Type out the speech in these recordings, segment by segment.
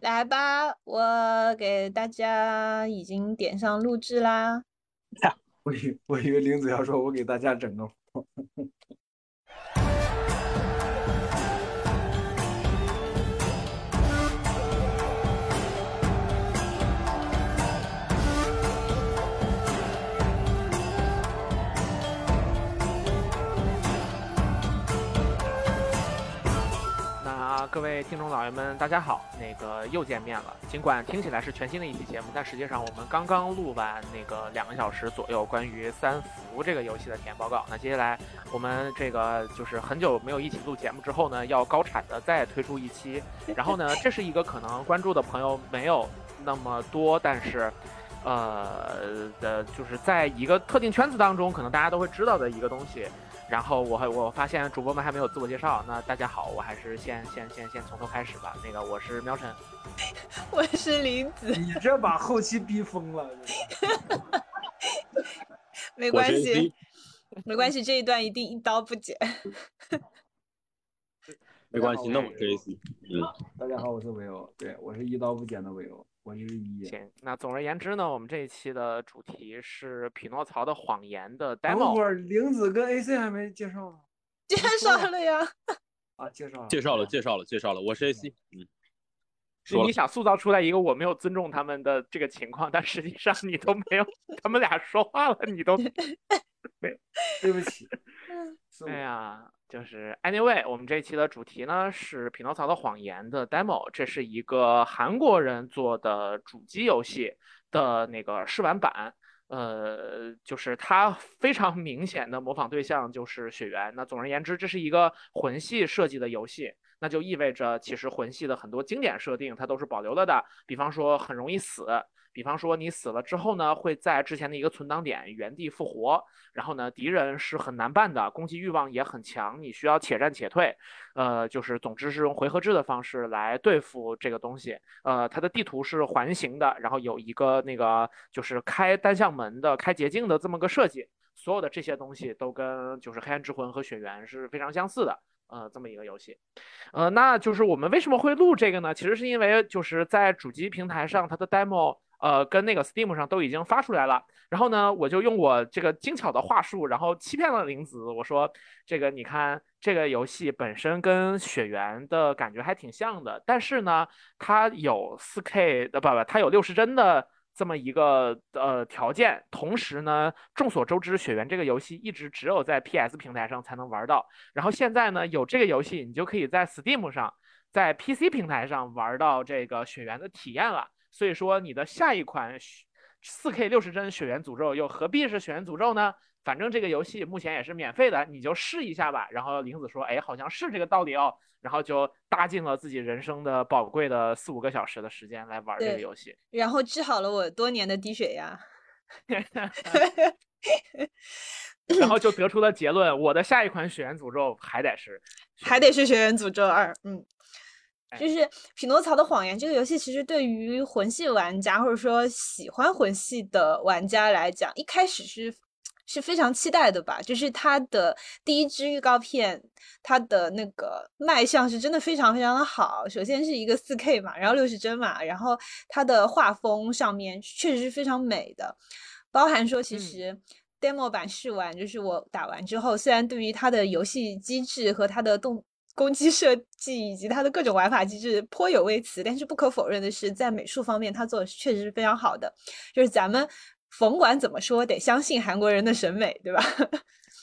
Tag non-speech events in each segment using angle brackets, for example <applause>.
来吧，我给大家已经点上录制啦。<laughs> 我以我以为林子要说，我给大家整个。各位听众老爷们，大家好！那个又见面了。尽管听起来是全新的一期节目，但实际上我们刚刚录完那个两个小时左右关于三伏这个游戏的体验报告。那接下来我们这个就是很久没有一起录节目之后呢，要高产的再推出一期。<laughs> 然后呢，这是一个可能关注的朋友没有那么多，但是，呃的，就是在一个特定圈子当中，可能大家都会知道的一个东西。然后我我发现主播们还没有自我介绍，那大家好，我还是先先先先从头开始吧。那个我是喵晨，<laughs> 我是林子，你这把后期逼疯了。<laughs> 没关系，没关系，这一段一定一刀不剪。<laughs> 没关系，那我 J.C。嗯，大家好，我是维欧，对我是一刀不剪的维欧。我是一行，那总而言之呢，我们这一期的主题是匹诺曹的谎言的 demo。等会儿玲子跟 AC 还没介绍呢，<laughs> 介绍了呀。<laughs> 啊，介绍了，介绍了，介绍了，介绍了。我是 AC。嗯，是你想塑造出来一个我没有尊重他们的这个情况，但实际上你都没有，他们俩说话了，你都 <laughs> 没，对不起。哎呀。就是 anyway，我们这一期的主题呢是《匹诺曹的谎言》的 demo，这是一个韩国人做的主机游戏的那个试玩版。呃，就是它非常明显的模仿对象就是雪原。那总而言之，这是一个魂系设计的游戏，那就意味着其实魂系的很多经典设定它都是保留了的，比方说很容易死。比方说你死了之后呢，会在之前的一个存档点原地复活，然后呢，敌人是很难办的，攻击欲望也很强，你需要且战且退，呃，就是总之是用回合制的方式来对付这个东西。呃，它的地图是环形的，然后有一个那个就是开单向门的、开捷径的这么个设计。所有的这些东西都跟就是黑暗之魂和血缘是非常相似的，呃，这么一个游戏。呃，那就是我们为什么会录这个呢？其实是因为就是在主机平台上它的 demo。呃，跟那个 Steam 上都已经发出来了，然后呢，我就用我这个精巧的话术，然后欺骗了玲子，我说这个你看，这个游戏本身跟血缘的感觉还挺像的，但是呢，它有 4K 的不不，它有六十帧的这么一个呃条件，同时呢，众所周知，血缘这个游戏一直只有在 PS 平台上才能玩到，然后现在呢，有这个游戏，你就可以在 Steam 上，在 PC 平台上玩到这个血缘的体验了。所以说，你的下一款四 K 六十帧《血缘诅咒》又何必是《血缘诅咒》呢？反正这个游戏目前也是免费的，你就试一下吧。然后玲子说：“哎，好像是这个道理哦。”然后就搭进了自己人生的宝贵的四五个小时的时间来玩这个游戏，然后治好了我多年的低血压，<laughs> 然后就得出了结论：我的下一款《血缘诅咒》还得是，还得是《血缘诅咒二》。嗯。就是《匹诺曹的谎言》这个游戏，其实对于魂系玩家或者说喜欢魂系的玩家来讲，一开始是是非常期待的吧。就是它的第一支预告片，它的那个卖相是真的非常非常的好。首先是一个四 K 嘛，然后六十帧嘛，然后它的画风上面确实是非常美的。包含说，其实 demo 版试玩，就是我打完之后，虽然对于它的游戏机制和它的动攻击设计以及它的各种玩法机制颇有微词，但是不可否认的是，在美术方面，它做的确实是非常好的。就是咱们甭管怎么说，得相信韩国人的审美，对吧？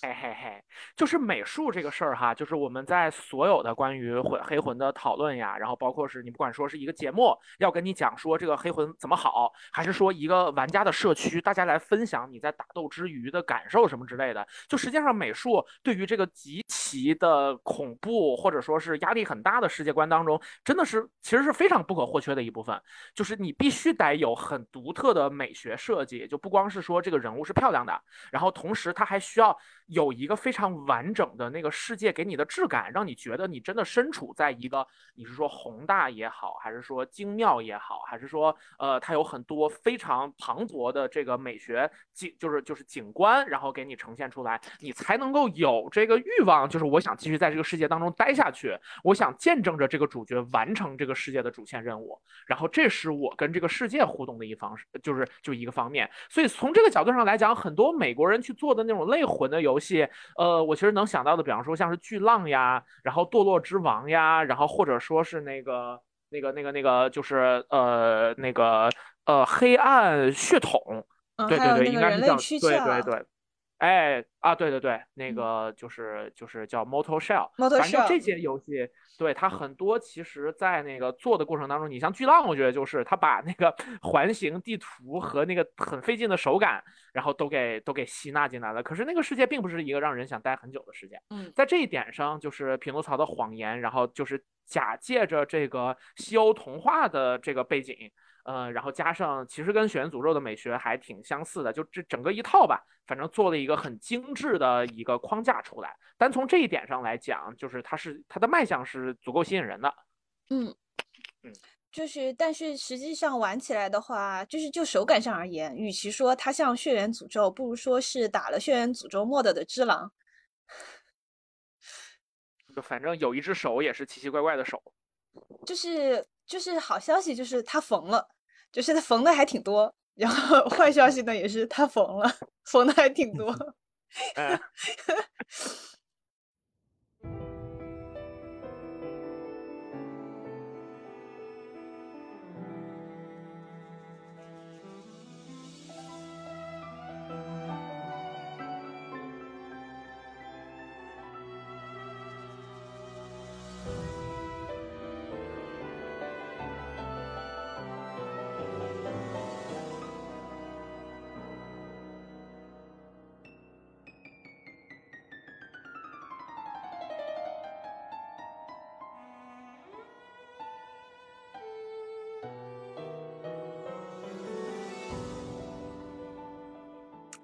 嘿嘿嘿，就是美术这个事儿哈，就是我们在所有的关于魂黑魂的讨论呀，然后包括是你不管说是一个节目要跟你讲说这个黑魂怎么好，还是说一个玩家的社区，大家来分享你在打斗之余的感受什么之类的，就实际上美术对于这个极其的恐怖或者说是压力很大的世界观当中，真的是其实是非常不可或缺的一部分，就是你必须得有很独特的美学设计，就不光是说这个人物是漂亮的，然后同时他还需要。有一个非常完整的那个世界给你的质感，让你觉得你真的身处在一个，你是说宏大也好，还是说精妙也好，还是说呃它有很多非常磅礴的这个美学景，就是就是景观，然后给你呈现出来，你才能够有这个欲望，就是我想继续在这个世界当中待下去，我想见证着这个主角完成这个世界的主线任务，然后这是我跟这个世界互动的一方式，就是就一个方面。所以从这个角度上来讲，很多美国人去做的那种类魂的游戏，呃，我其实能想到的，比方说像是巨浪呀，然后堕落之王呀，然后或者说是那个那个那个那个，就是呃那个呃黑暗血统，对对对，应该是叫对对对。哎啊，对对对，那个就是就是叫 Motor Shell，反正这些游戏，对它很多，其实在那个做的过程当中，你像巨浪，我觉得就是它把那个 <laughs> 环形地图和那个很费劲的手感，然后都给都给吸纳进来了。可是那个世界并不是一个让人想待很久的世界。嗯，在这一点上，就是匹诺曹的谎言，然后就是假借着这个西欧童话的这个背景。呃，然后加上其实跟《血缘诅咒》的美学还挺相似的，就这整个一套吧，反正做了一个很精致的一个框架出来。单从这一点上来讲，就是它是它的卖相是足够吸引人的。嗯嗯，就是但是实际上玩起来的话，就是就手感上而言，与其说它像《血缘诅咒》，不如说是打了《血缘诅咒》mod 的只狼。就反正有一只手也是奇奇怪怪的手。就是就是好消息就是它缝了。就是他缝的还挺多，然后 <laughs> 坏消息呢也是他缝了，缝的还挺多。<laughs> <laughs>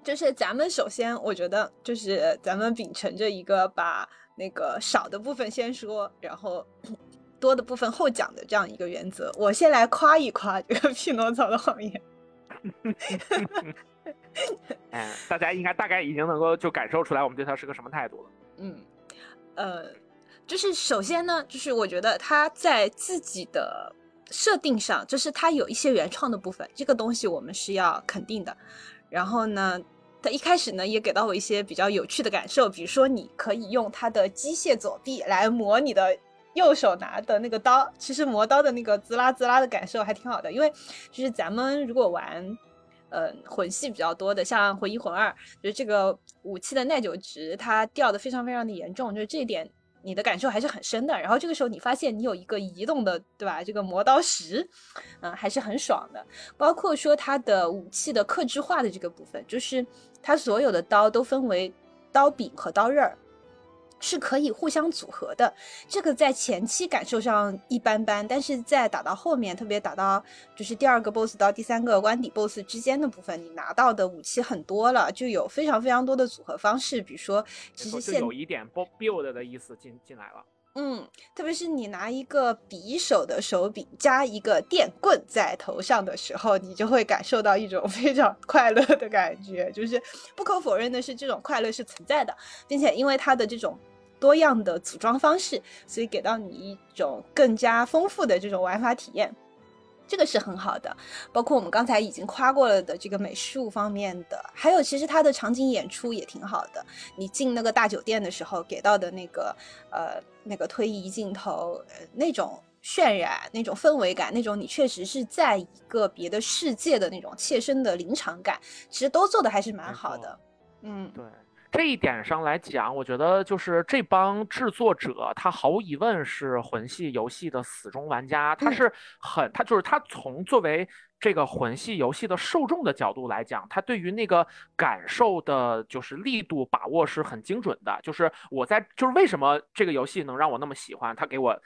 就是咱们首先，我觉得就是咱们秉承着一个把那个少的部分先说，然后 <clears throat> 多的部分后讲的这样一个原则。我先来夸一夸这个《匹诺曹的谎言》。嗯，大家应该大概已经能够就感受出来我们对他是个什么态度了。嗯，呃，就是首先呢，就是我觉得他在自己的设定上，就是他有一些原创的部分，这个东西我们是要肯定的。然后呢？他一开始呢，也给到我一些比较有趣的感受，比如说你可以用它的机械左臂来磨你的右手拿的那个刀，其实磨刀的那个滋啦滋啦的感受还挺好的。因为就是咱们如果玩，呃，魂系比较多的，像魂一魂二，就是这个武器的耐久值它掉的非常非常的严重，就是这一点你的感受还是很深的。然后这个时候你发现你有一个移动的，对吧？这个磨刀石，嗯，还是很爽的。包括说它的武器的克制化的这个部分，就是。它所有的刀都分为刀柄和刀刃儿，是可以互相组合的。这个在前期感受上一般般，但是在打到后面，特别打到就是第二个 boss 到第三个关底 boss 之间的部分，你拿到的武器很多了，就有非常非常多的组合方式。比如说，其实现有一点 build 的意思进进来了。嗯，特别是你拿一个匕首的手柄加一个电棍在头上的时候，你就会感受到一种非常 <laughs> 快乐的感觉。就是不可否认的是，这种快乐是存在的，并且因为它的这种多样的组装方式，所以给到你一种更加丰富的这种玩法体验。这个是很好的，包括我们刚才已经夸过了的这个美术方面的，还有其实它的场景演出也挺好的。你进那个大酒店的时候给到的那个呃那个推移镜头，呃那种渲染、那种氛围感、那种你确实是在一个别的世界的那种切身的临场感，其实都做的还是蛮好的。嗯，对。这一点上来讲，我觉得就是这帮制作者，他毫无疑问是魂系游戏的死忠玩家。他是很，他就是他从作为这个魂系游戏的受众的角度来讲，他对于那个感受的，就是力度把握是很精准的。就是我在，就是为什么这个游戏能让我那么喜欢，他给我。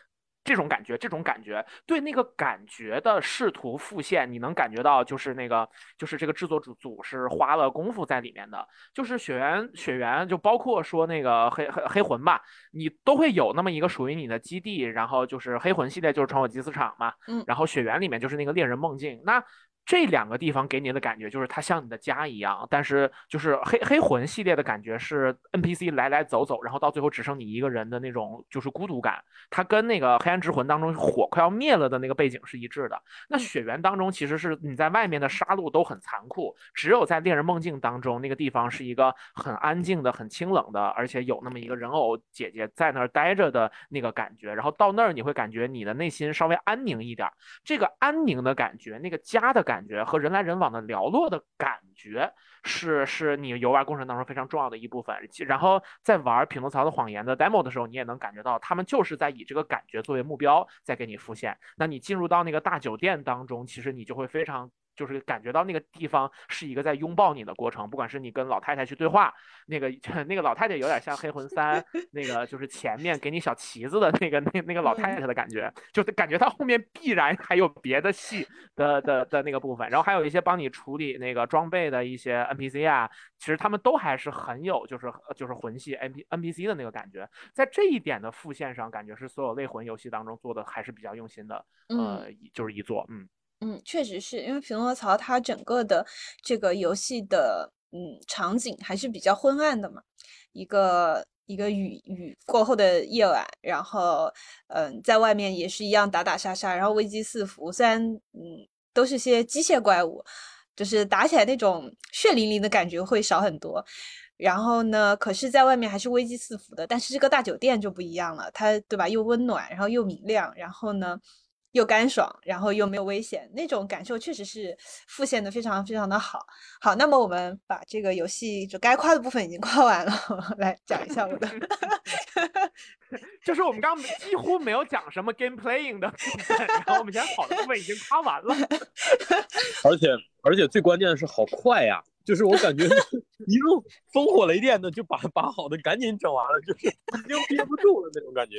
这种感觉，这种感觉，对那个感觉的试图复现，你能感觉到，就是那个，就是这个制作组组是花了功夫在里面的。就是血缘，血缘就包括说那个黑黑黑魂吧，你都会有那么一个属于你的基地。然后就是黑魂系列就是传火祭祀场嘛，嗯，然后血缘里面就是那个猎人梦境，那。这两个地方给你的感觉就是它像你的家一样，但是就是黑黑魂系列的感觉是 NPC 来来走走，然后到最后只剩你一个人的那种就是孤独感，它跟那个黑暗之魂当中火快要灭了的那个背景是一致的。那雪原当中其实是你在外面的杀戮都很残酷，只有在恋人梦境当中那个地方是一个很安静的、很清冷的，而且有那么一个人偶姐姐在那儿待着的那个感觉。然后到那儿你会感觉你的内心稍微安宁一点，这个安宁的感觉，那个家的感。感觉和人来人往的寥落的感觉是是你游玩过程当中非常重要的一部分。然后在玩《匹诺曹的谎言》的 demo 的时候，你也能感觉到他们就是在以这个感觉作为目标在给你浮现。那你进入到那个大酒店当中，其实你就会非常。就是感觉到那个地方是一个在拥抱你的过程，不管是你跟老太太去对话，那个 <laughs> 那个老太太有点像《黑魂三 <laughs>》那个，就是前面给你小旗子的那个那那个老太太的感觉，就是感觉到后面必然还有别的戏的的的那个部分，然后还有一些帮你处理那个装备的一些 NPC 啊，其实他们都还是很有就是就是魂系 N P NPC 的那个感觉，在这一点的复现上，感觉是所有类魂游戏当中做的还是比较用心的，呃，就是一座，嗯。嗯，确实是因为《匹诺曹》它整个的这个游戏的嗯场景还是比较昏暗的嘛，一个一个雨雨过后的夜晚，然后嗯在外面也是一样打打杀杀，然后危机四伏，虽然嗯都是些机械怪物，就是打起来那种血淋淋的感觉会少很多，然后呢，可是在外面还是危机四伏的，但是这个大酒店就不一样了，它对吧？又温暖，然后又明亮，然后呢？又干爽，然后又没有危险，那种感受确实是复现的非常非常的好。好，那么我们把这个游戏就该夸的部分已经夸完了，来讲一下我的。<laughs> <laughs> 就是我们刚刚几乎没有讲什么 game playing 的部分，然后我们现在好的部分已经夸完了。<laughs> 而且而且最关键的是好快呀！就是我感觉一路烽火雷电的就把把好的赶紧整完了，就是已经憋不住了那种感觉。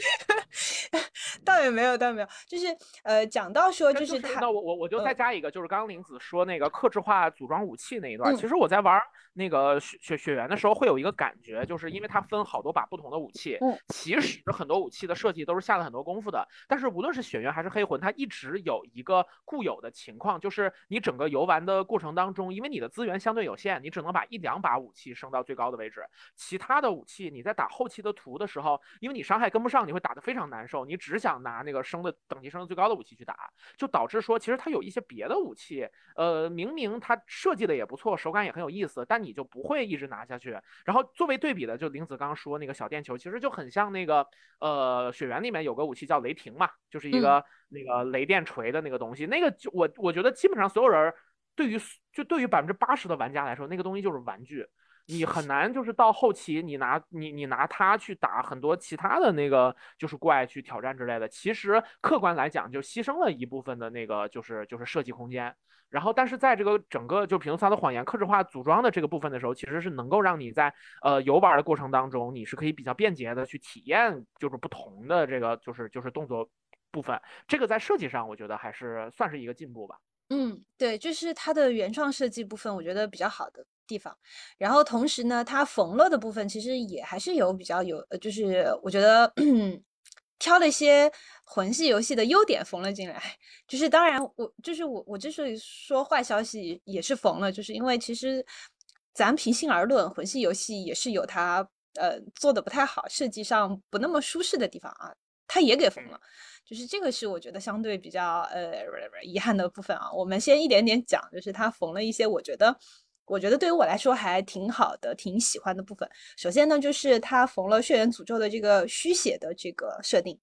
<laughs> 倒也没有，倒没有，就是呃，讲到说就是他，那我我我就再加一个，就是刚刚林子说那个克制化组装武器那一段，其实我在玩那个雪雪雪原的时候会有一个感觉，就是因为它分好多把不同的武器，嗯，其实很多武器的设计都是下了很多功夫的，但是无论是雪原还是黑魂，它一直有一个固有的情况，就是你整个游玩的过程当中，因为你的资源相对有。限，你只能把一两把武器升到最高的位置，其他的武器你在打后期的图的时候，因为你伤害跟不上，你会打得非常难受。你只想拿那个升的等级升的最高的武器去打，就导致说其实它有一些别的武器，呃，明明它设计的也不错，手感也很有意思，但你就不会一直拿下去。然后作为对比的，就林子刚说那个小电球，其实就很像那个呃雪原里面有个武器叫雷霆嘛，就是一个那个雷电锤的那个东西，那个就我我觉得基本上所有人。对于就对于百分之八十的玩家来说，那个东西就是玩具，你很难就是到后期你拿你你拿它去打很多其他的那个就是怪去挑战之类的。其实客观来讲，就牺牲了一部分的那个就是就是设计空间。然后，但是在这个整个就《匹诺曹的谎言》克制化组装的这个部分的时候，其实是能够让你在呃游玩的过程当中，你是可以比较便捷的去体验就是不同的这个就是就是动作部分。这个在设计上，我觉得还是算是一个进步吧。嗯，对，就是它的原创设计部分，我觉得比较好的地方。然后同时呢，它缝了的部分其实也还是有比较有，呃，就是我觉得 <clears throat> 挑了一些魂系游戏的优点缝了进来。就是当然，我就是我我之所以说坏消息也是缝了，就是因为其实咱平心而论，魂系游戏也是有它呃做的不太好，设计上不那么舒适的地方啊，它也给缝了。就是这个是我觉得相对比较呃遗憾的部分啊。我们先一点点讲，就是它缝了一些我觉得，我觉得对于我来说还挺好的、挺喜欢的部分。首先呢，就是它缝了血缘诅咒的这个虚血的这个设定，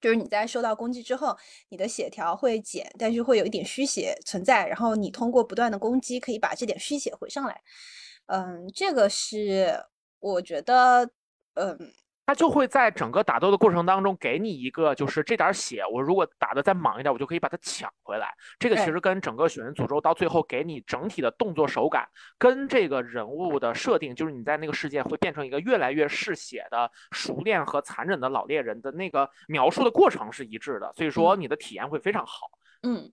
就是你在受到攻击之后，你的血条会减，但是会有一点虚血存在，然后你通过不断的攻击可以把这点虚血回上来。嗯，这个是我觉得，嗯。它就会在整个打斗的过程当中给你一个，就是这点血，我如果打的再猛一点，我就可以把它抢回来。这个其实跟整个血人诅咒到最后给你整体的动作手感，跟这个人物的设定，就是你在那个世界会变成一个越来越嗜血的熟练和残忍的老猎人的那个描述的过程是一致的，所以说你的体验会非常好。嗯，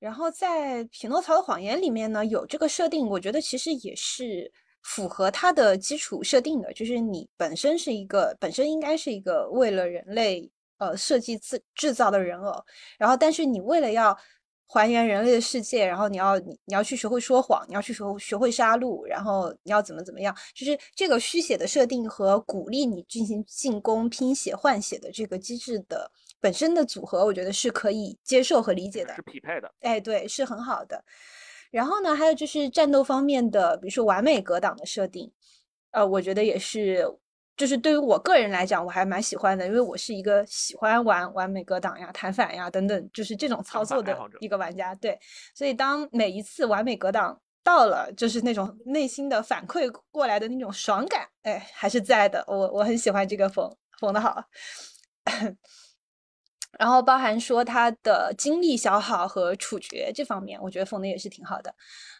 然后在《匹诺曹的谎言》里面呢，有这个设定，我觉得其实也是。符合它的基础设定的，就是你本身是一个本身应该是一个为了人类呃设计制制造的人偶，然后但是你为了要还原人类的世界，然后你要你你要去学会说谎，你要去学学会杀戮，然后你要怎么怎么样，就是这个虚写的设定和鼓励你进行进攻拼写换血的这个机制的本身的组合，我觉得是可以接受和理解的，是匹配的，哎，对，是很好的。然后呢，还有就是战斗方面的，比如说完美格挡的设定，呃，我觉得也是，就是对于我个人来讲，我还蛮喜欢的，因为我是一个喜欢玩完美格挡呀、弹反呀等等，就是这种操作的一个玩家。对，所以当每一次完美格挡到了，就是那种内心的反馈过来的那种爽感，哎，还是在的。我我很喜欢这个缝缝的好。<laughs> 然后包含说他的精力消耗和处决这方面，我觉得缝的也是挺好的。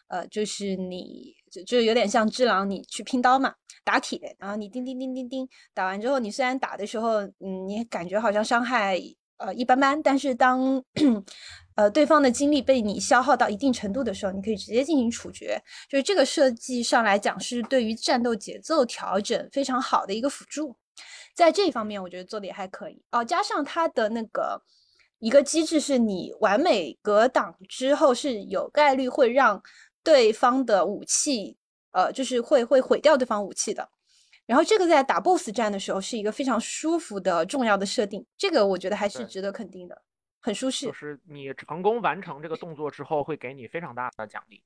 呃，就是你就就有点像智狼，你去拼刀嘛，打铁，然后你叮叮叮叮叮打完之后，你虽然打的时候，嗯，你感觉好像伤害呃一般般，但是当 <clears throat> 呃对方的精力被你消耗到一定程度的时候，你可以直接进行处决。就是这个设计上来讲，是对于战斗节奏调整非常好的一个辅助。在这一方面，我觉得做的也还可以哦。加上它的那个一个机制，是你完美格挡之后是有概率会让对方的武器，呃，就是会会毁掉对方武器的。然后这个在打 BOSS 战的时候是一个非常舒服的重要的设定，这个我觉得还是值得肯定的，很舒适。就是你成功完成这个动作之后，会给你非常大的奖励，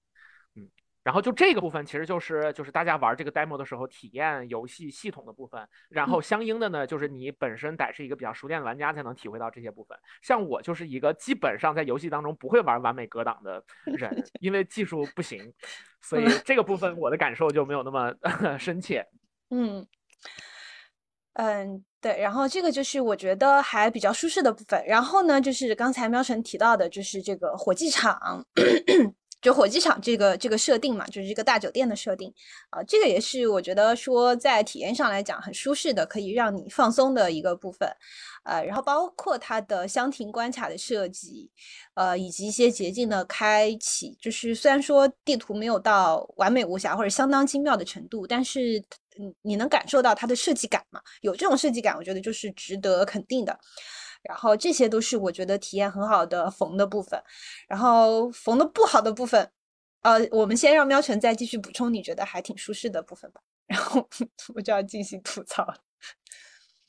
嗯。然后就这个部分，其实就是就是大家玩这个 demo 的时候体验游戏系统的部分。然后相应的呢，就是你本身得是一个比较熟练的玩家才能体会到这些部分。像我就是一个基本上在游戏当中不会玩完美格挡的人，<laughs> 因为技术不行，所以这个部分我的感受就没有那么 <laughs> 深切。嗯嗯，对。然后这个就是我觉得还比较舒适的部分。然后呢，就是刚才喵晨提到的，就是这个火机场。就火机场这个这个设定嘛，就是这个大酒店的设定啊，这个也是我觉得说在体验上来讲很舒适的，可以让你放松的一个部分，呃，然后包括它的箱庭关卡的设计，呃，以及一些捷径的开启，就是虽然说地图没有到完美无瑕或者相当精妙的程度，但是嗯，你能感受到它的设计感嘛？有这种设计感，我觉得就是值得肯定的。然后这些都是我觉得体验很好的缝的部分，然后缝的不好的部分，呃，我们先让喵晨再继续补充你觉得还挺舒适的部分吧，然后 <laughs> 我就要进行吐槽了。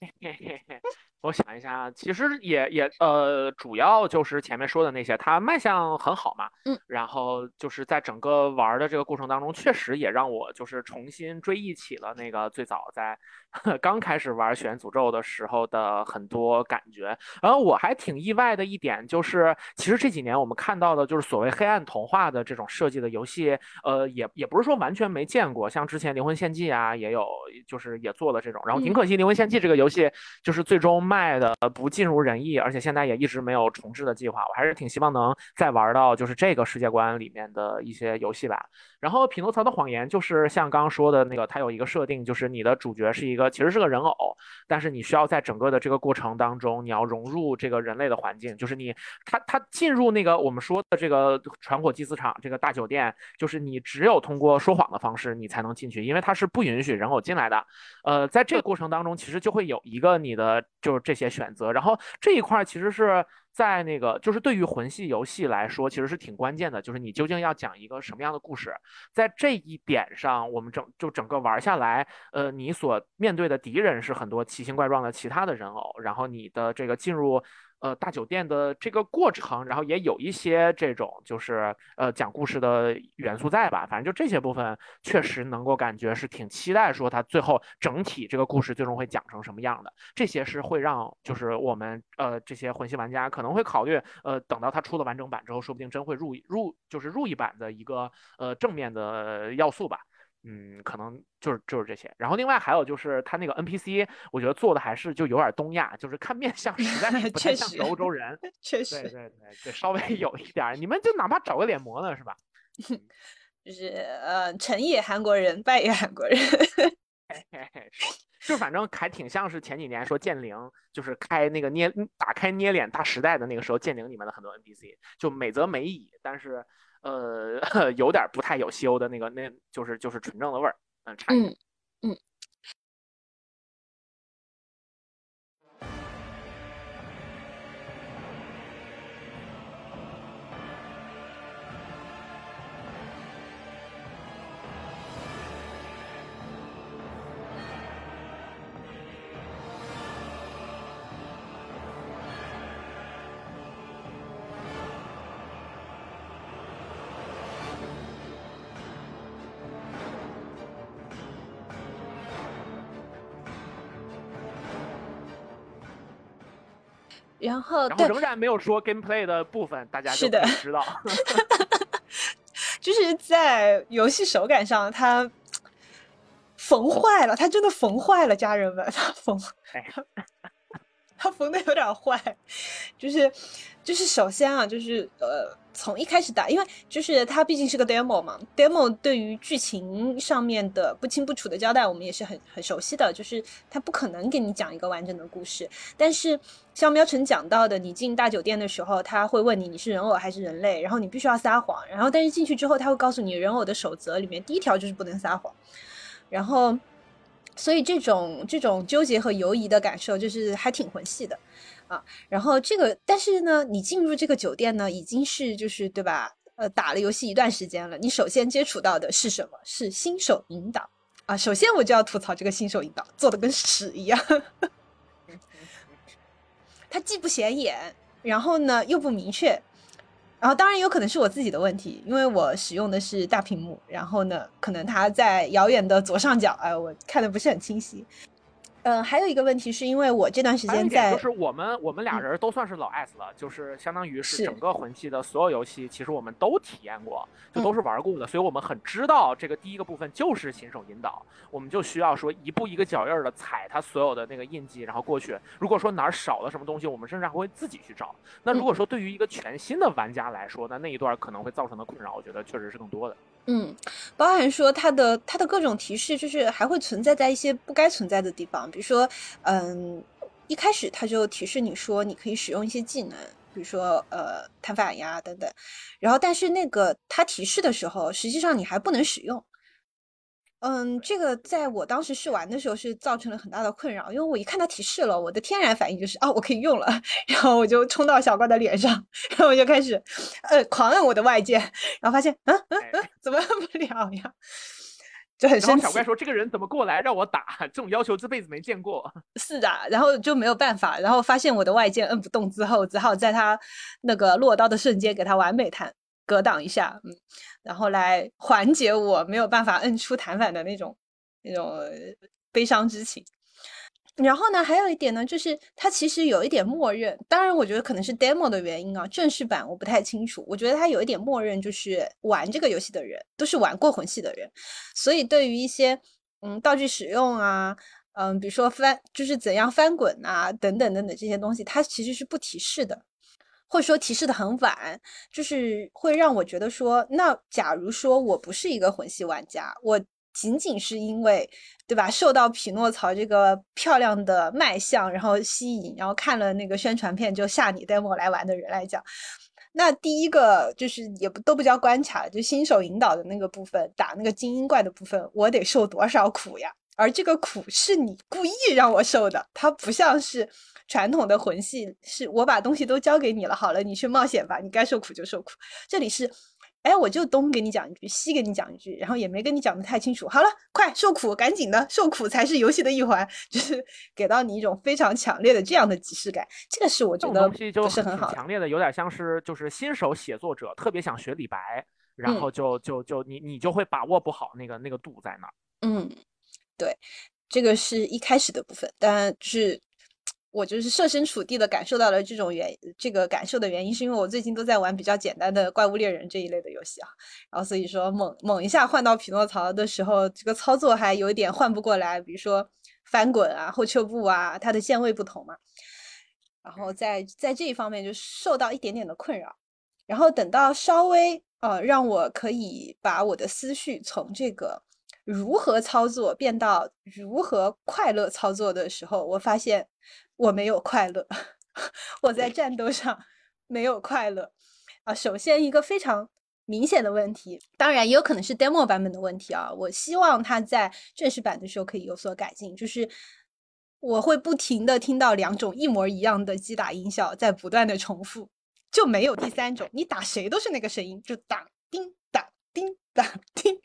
<laughs> 我想一下，其实也也呃，主要就是前面说的那些，它卖相很好嘛，嗯，然后就是在整个玩的这个过程当中，确实也让我就是重新追忆起了那个最早在 <laughs> 刚开始玩《血源诅咒》的时候的很多感觉。然后我还挺意外的一点就是，其实这几年我们看到的就是所谓黑暗童话的这种设计的游戏，呃，也也不是说完全没见过，像之前《灵魂献祭》啊，也有就是也做了这种，然后挺可惜，《灵魂献祭》这个游戏就是最终。卖的不尽如人意，而且现在也一直没有重置的计划。我还是挺希望能再玩到就是这个世界观里面的一些游戏吧。然后《匹诺曹的谎言》就是像刚刚说的那个，它有一个设定，就是你的主角是一个其实是个人偶，但是你需要在整个的这个过程当中，你要融入这个人类的环境。就是你他他进入那个我们说的这个传火祭祀场这个大酒店，就是你只有通过说谎的方式你才能进去，因为它是不允许人偶进来的。呃，在这个过程当中，其实就会有一个你的就是。这些选择，然后这一块其实是在那个，就是对于魂系游戏来说，其实是挺关键的，就是你究竟要讲一个什么样的故事，在这一点上，我们整就整个玩下来，呃，你所面对的敌人是很多奇形怪状的其他的人偶，然后你的这个进入。呃，大酒店的这个过程，然后也有一些这种就是呃讲故事的元素在吧。反正就这些部分，确实能够感觉是挺期待，说它最后整体这个故事最终会讲成什么样的。这些是会让就是我们呃这些魂系玩家可能会考虑，呃，等到它出了完整版之后，说不定真会入入就是入一版的一个呃正面的要素吧。嗯，可能就是就是这些。然后另外还有就是他那个 NPC，我觉得做的还是就有点东亚，就是看面相 <laughs> 实在是不太像是欧洲人。对确实对对对，稍微有一点，你们就哪怕找个脸模呢，是吧？<laughs> 就是呃，成也韩国人，败也韩国人。<laughs> 嘿嘿嘿是就反正还挺像是前几年说剑灵，就是开那个捏打开捏脸大时代的那个时候，剑灵里面的很多 NPC 就美则美矣，但是呃 <laughs> 有点不太有西欧的那个那就是就是纯正的味儿，嗯，差一点。然后，然后仍然没有说 gameplay 的部分，大家是的就可以知道。<laughs> 就是在游戏手感上，它缝坏了，它真的缝坏了，家人们，它缝哎，他缝的有点坏，就是就是首先啊，就是呃，从一开始打，因为就是它毕竟是个 demo 嘛，demo 对于剧情上面的不清不楚的交代，我们也是很很熟悉的，就是他不可能给你讲一个完整的故事。但是像喵晨讲到的，你进大酒店的时候，他会问你你是人偶还是人类，然后你必须要撒谎，然后但是进去之后，他会告诉你人偶的守则里面第一条就是不能撒谎，然后。所以这种这种纠结和犹疑的感受，就是还挺魂系的，啊。然后这个，但是呢，你进入这个酒店呢，已经是就是对吧？呃，打了游戏一段时间了，你首先接触到的是什么？是新手引导啊。首先我就要吐槽这个新手引导做的跟屎一样，<laughs> 它既不显眼，然后呢又不明确。然后当然有可能是我自己的问题，因为我使用的是大屏幕，然后呢，可能它在遥远的左上角，哎，我看的不是很清晰。嗯，还有一个问题是因为我这段时间在就是我们我们俩嗯人都算是老 S 了，就是相当于是是整个魂系的所有游戏，其实我们都体验过，就都是玩过的，所以我们很知道这个第一个部分就是新手引导，我们就需要说一步一个脚印儿的踩它所有的那个印记，然后过去。如果说哪儿少了什么东西，我们甚至还会自己去找。那如果说对于一个全新的玩家来说，那那一段可能会造成的困扰，我觉得确实是更多的。嗯，包含说它的它的各种提示，就是还会存在在一些不该存在的地方，比如说，嗯，一开始它就提示你说你可以使用一些技能，比如说呃弹反呀等等，然后但是那个它提示的时候，实际上你还不能使用。嗯，这个在我当时试玩的时候是造成了很大的困扰，因为我一看它提示了，我的天然反应就是啊，我可以用了，然后我就冲到小怪的脸上，然后我就开始呃狂摁我的外键，然后发现嗯嗯嗯，怎么摁不了呀？就很生气然后小。怪说：“这个人怎么过来让我打？这种要求这辈子没见过。是的，然后就没有办法，然后发现我的外键摁不动之后，只好在他那个落刀的瞬间给他完美弹格挡一下，嗯，然后来缓解我没有办法摁出弹反的那种那种悲伤之情。然后呢，还有一点呢，就是它其实有一点默认，当然我觉得可能是 demo 的原因啊，正式版我不太清楚。我觉得它有一点默认，就是玩这个游戏的人都是玩过魂系的人，所以对于一些嗯道具使用啊，嗯，比如说翻就是怎样翻滚啊，等等等等这些东西，它其实是不提示的，或者说提示的很晚，就是会让我觉得说，那假如说我不是一个魂系玩家，我仅仅是因为对吧，受到匹诺曹这个漂亮的卖相然后吸引，然后看了那个宣传片就下你 demo 来玩的人来讲。那第一个就是也不都不叫关卡，就新手引导的那个部分，打那个精英怪的部分，我得受多少苦呀？而这个苦是你故意让我受的，它不像是传统的魂系，是我把东西都交给你了，好了，你去冒险吧，你该受苦就受苦。这里是，哎，我就东给你讲一句，西给你讲一句，然后也没跟你讲的太清楚。好了，快受苦，赶紧的，受苦才是游戏的一环，就是给到你一种非常强烈的这样的即视感。这个是我觉得不是很好强烈的，有点像是就是新手写作者特别想学李白，然嗯后就就就你你就会把握不好那个那个度在那儿。嗯，对，这个是一开始的部分，但是我就是设身处地的感受到了这种原这个感受的原因，是因为我最近都在玩比较简单的怪物猎人这一类的游戏啊，然后所以说猛猛一下换到匹诺曹的时候，这个操作还有一点换不过来，比如说翻滚啊、后撤步啊，它的键位不同嘛，然后在在这一方面就受到一点点的困扰，然后等到稍微呃让我可以把我的思绪从这个。如何操作变到如何快乐操作的时候，我发现我没有快乐，<laughs> 我在战斗上没有快乐啊。首先一个非常明显的问题，当然也有可能是 demo 版本的问题啊。我希望它在正式版的时候可以有所改进，就是我会不停的听到两种一模一样的击打音效在不断的重复，就没有第三种，你打谁都是那个声音，就当叮当叮当叮。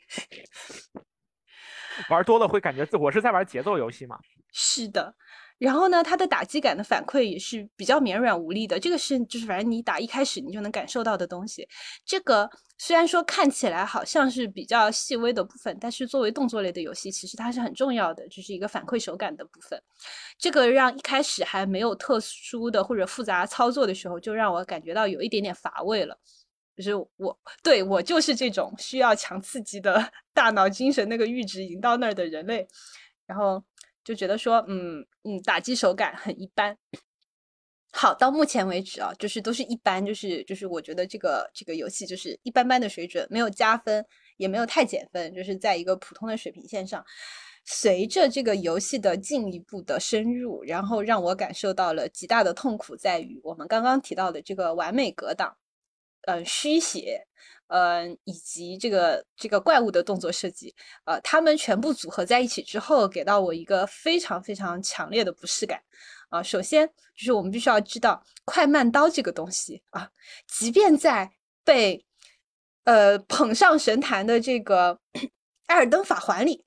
玩多了会感觉自我是在玩节奏游戏吗？是的，然后呢，它的打击感的反馈也是比较绵软无力的。这个是就是反正你打一开始你就能感受到的东西。这个虽然说看起来好像是比较细微的部分，但是作为动作类的游戏，其实它是很重要的，就是一个反馈手感的部分。这个让一开始还没有特殊的或者复杂操作的时候，就让我感觉到有一点点乏味了。就是我 <laughs> 对我就是这种需要强刺激的 <laughs> 大脑精神那个阈值已经到那儿的人类，然后就觉得说，嗯嗯，打击手感很一般。好，到目前为止啊，就是都是一般，就是就是我觉得这个这个游戏就是一般般的水准，没有加分，也没有太减分，就是在一个普通的水平线上。随着这个游戏的进一步的深入，然后让我感受到了极大的痛苦，在于我们刚刚提到的这个完美格挡。呃，虚写，嗯，以及这个这个怪物的动作设计，呃，他们全部组合在一起之后，给到我一个非常非常强烈的不适感。啊，首先就是我们必须要知道，快慢刀这个东西啊，即便在被呃捧上神坛的这个 <clears throat>《艾尔登法环》里，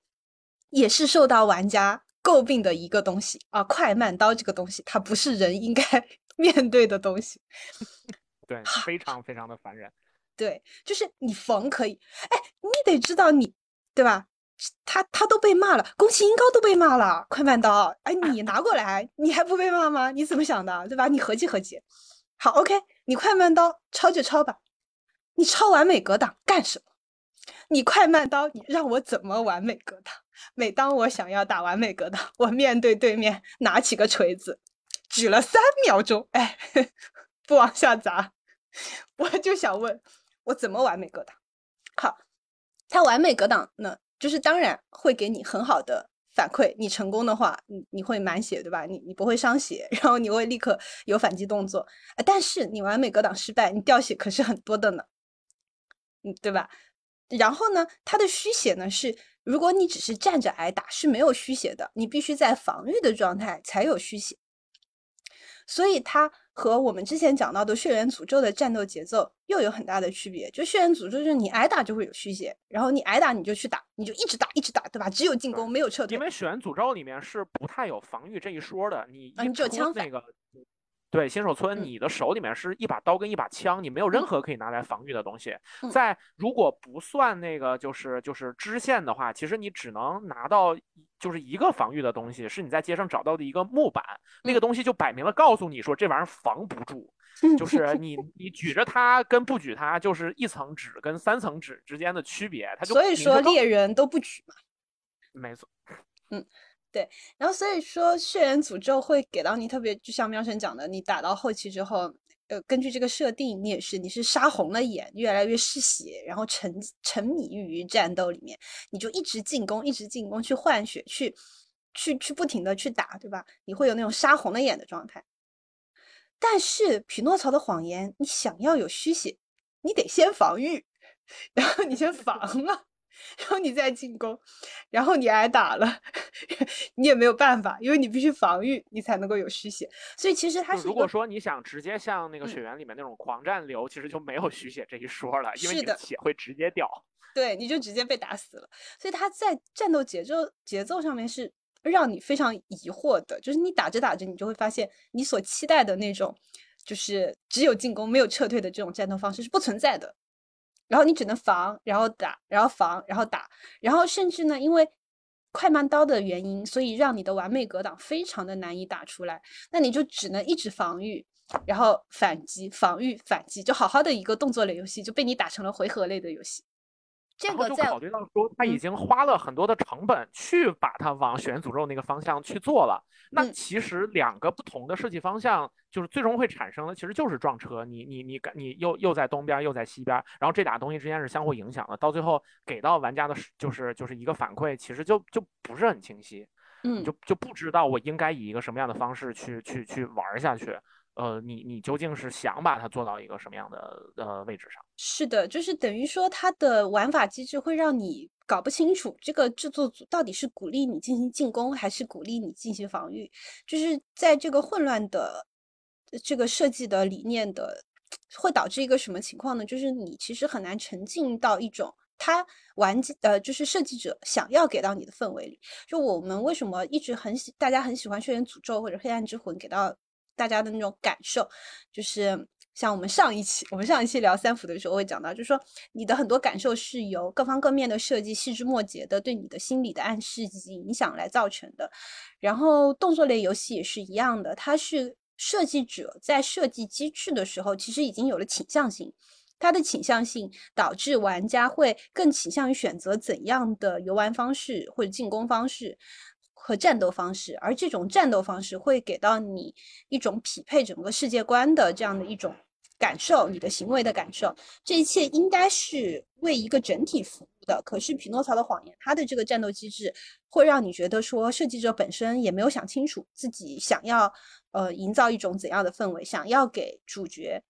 也是受到玩家诟病的一个东西啊。快慢刀这个东西，它不是人应该 <laughs> 面对的东西。对，非常非常的烦人。<laughs> 对，就是你缝可以，哎，你得知道你，对吧？他他都被骂了，宫崎英高都被骂了，快慢刀，哎，你拿过来，你还不被骂吗？你怎么想的，对吧？你合计合计。好，OK，你快慢刀抄就抄吧，你抄完美格挡干什么？你快慢刀，你让我怎么完美格挡？每当我想要打完美格挡，我面对对面拿起个锤子，举了三秒钟，哎。不往下砸，<laughs> 我就想问，我怎么完美格挡？好，它完美格挡呢，就是当然会给你很好的反馈。你成功的话，你你会满血，对吧？你你不会伤血，<laughs> 然后你会立刻有反击动作。但是你完美格挡失败，你掉血可是很多的呢，嗯，对吧？然后呢，它的虚血呢是，如果你只是站着挨打是没有虚血的，你必须在防御的状态才有虚血，所以它。和我们之前讲到的血缘诅咒的战斗节奏又有很大的区别。就血缘诅咒，就是你挨打就会有虚血，然后你挨打你就去打，你就一直打一直打，对吧？只有进攻没有撤退。因为血缘诅咒里面是不太有防御这一说的，你一出那个。对新手村，你的手里面是一把刀跟一把枪，你没有任何可以拿来防御的东西。在如果不算那个就是就是支线的话，其实你只能拿到就是一个防御的东西，是你在街上找到的一个木板，那个东西就摆明了告诉你说这玩意儿防不住，就是你 <laughs> 你举着它跟不举它就是一层纸跟三层纸之间的区别，它就所以说猎人都不举嘛，没错，嗯。对，然后所以说血缘诅咒会给到你特别，就像喵神讲的，你打到后期之后，呃，根据这个设定，你也是你是杀红了眼，越来越嗜血，然后沉沉迷于战斗里面，你就一直进攻，一直进攻去换血，去去去不停的去打，对吧？你会有那种杀红了眼的状态。但是匹诺曹的谎言，你想要有虚血，你得先防御，<laughs> 然后你先防了。然后你再进攻，然后你挨打了，<laughs> 你也没有办法，因为你必须防御，你才能够有虚血。所以其实它是如果说你想直接像那个血缘里面那种狂战流，其实就没有虚血这一说了，因为你的血会直接掉。对，你就直接被打死了。所以它在战斗节奏节奏上面是让你非常疑惑的，就是你打着打着，你就会发现你所期待的那种，就是只有进攻没有撤退的这种战斗方式是不存在的。然后你只能防，然后打，然后防，然后打，然后甚至呢，因为快慢刀的原因，所以让你的完美格挡非常的难以打出来，那你就只能一直防御，然后反击，防御反击，就好好的一个动作类游戏就被你打成了回合类的游戏。这然后个在就考虑到说他已嗯经花了很多的成本去把它往血缘诅咒那个方向去做了。那嗯其实两个不同的设计方向，就是最终会产生的，其实就是撞车。你你你你又又在东边儿又在西边儿，然后这俩东西之间是相互影响的，到最后给到玩家的是就是就是一个反馈，其实就就不是很清晰，嗯就就不知道我应该以一个什么样的方式去去去玩儿下去。呃，你你究竟是想把它做到一个什么样的呃位置上？是的，就是等于说它的玩法机制会让你搞不清楚这个制作组到底是鼓励你进行进攻，还是鼓励你进行防御。就是在这个混乱的这个设计的理念的，会导致一个什么情况呢？就是你其实很难沉浸到一种他玩呃，就是设计者想要给到你的氛围里。就我们为什么一直很喜，大家很喜欢《血缘诅咒》或者《黑暗之魂》给到大家的那种感受，就是像我们上一期，我们上一期聊三伏的时候会讲到，就是说你的很多感受是由各方各面的设计细枝末节的对你的心理的暗示以及影响来造成的。然后动作类游戏也是一样的，它是设计者在设计机制的时候，其实已经有了倾向性。它的倾向性导致玩家会更倾向于选择怎样的游玩方式或者进攻方式和战斗方式，而这种战斗方式会给到你一种匹配整个世界观的这样的一种感受，你的行为的感受。这一切应该是为一个整体服务的。可是《匹诺曹的谎言》它的这个战斗机制会让你觉得说，设计者本身也没有想清楚自己想要呃营造一种怎样的氛围，想要给主角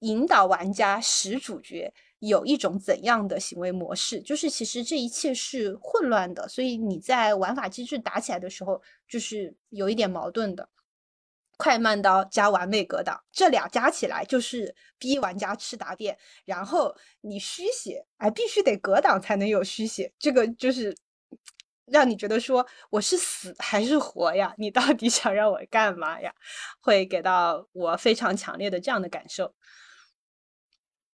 引导玩家使主角有一种怎样的行为模式，就是其实这一切是混乱的，所以你在玩法机制打起来的时候，就是有一点矛盾的。快慢刀加完美格挡，这俩加起来就是逼玩家吃答辩。然后你虚血，哎，必须得格挡才能有虚血，这个就是让你觉得说我是死还是活呀？你到底想让我干嘛呀？会给到我非常强烈的这样的感受。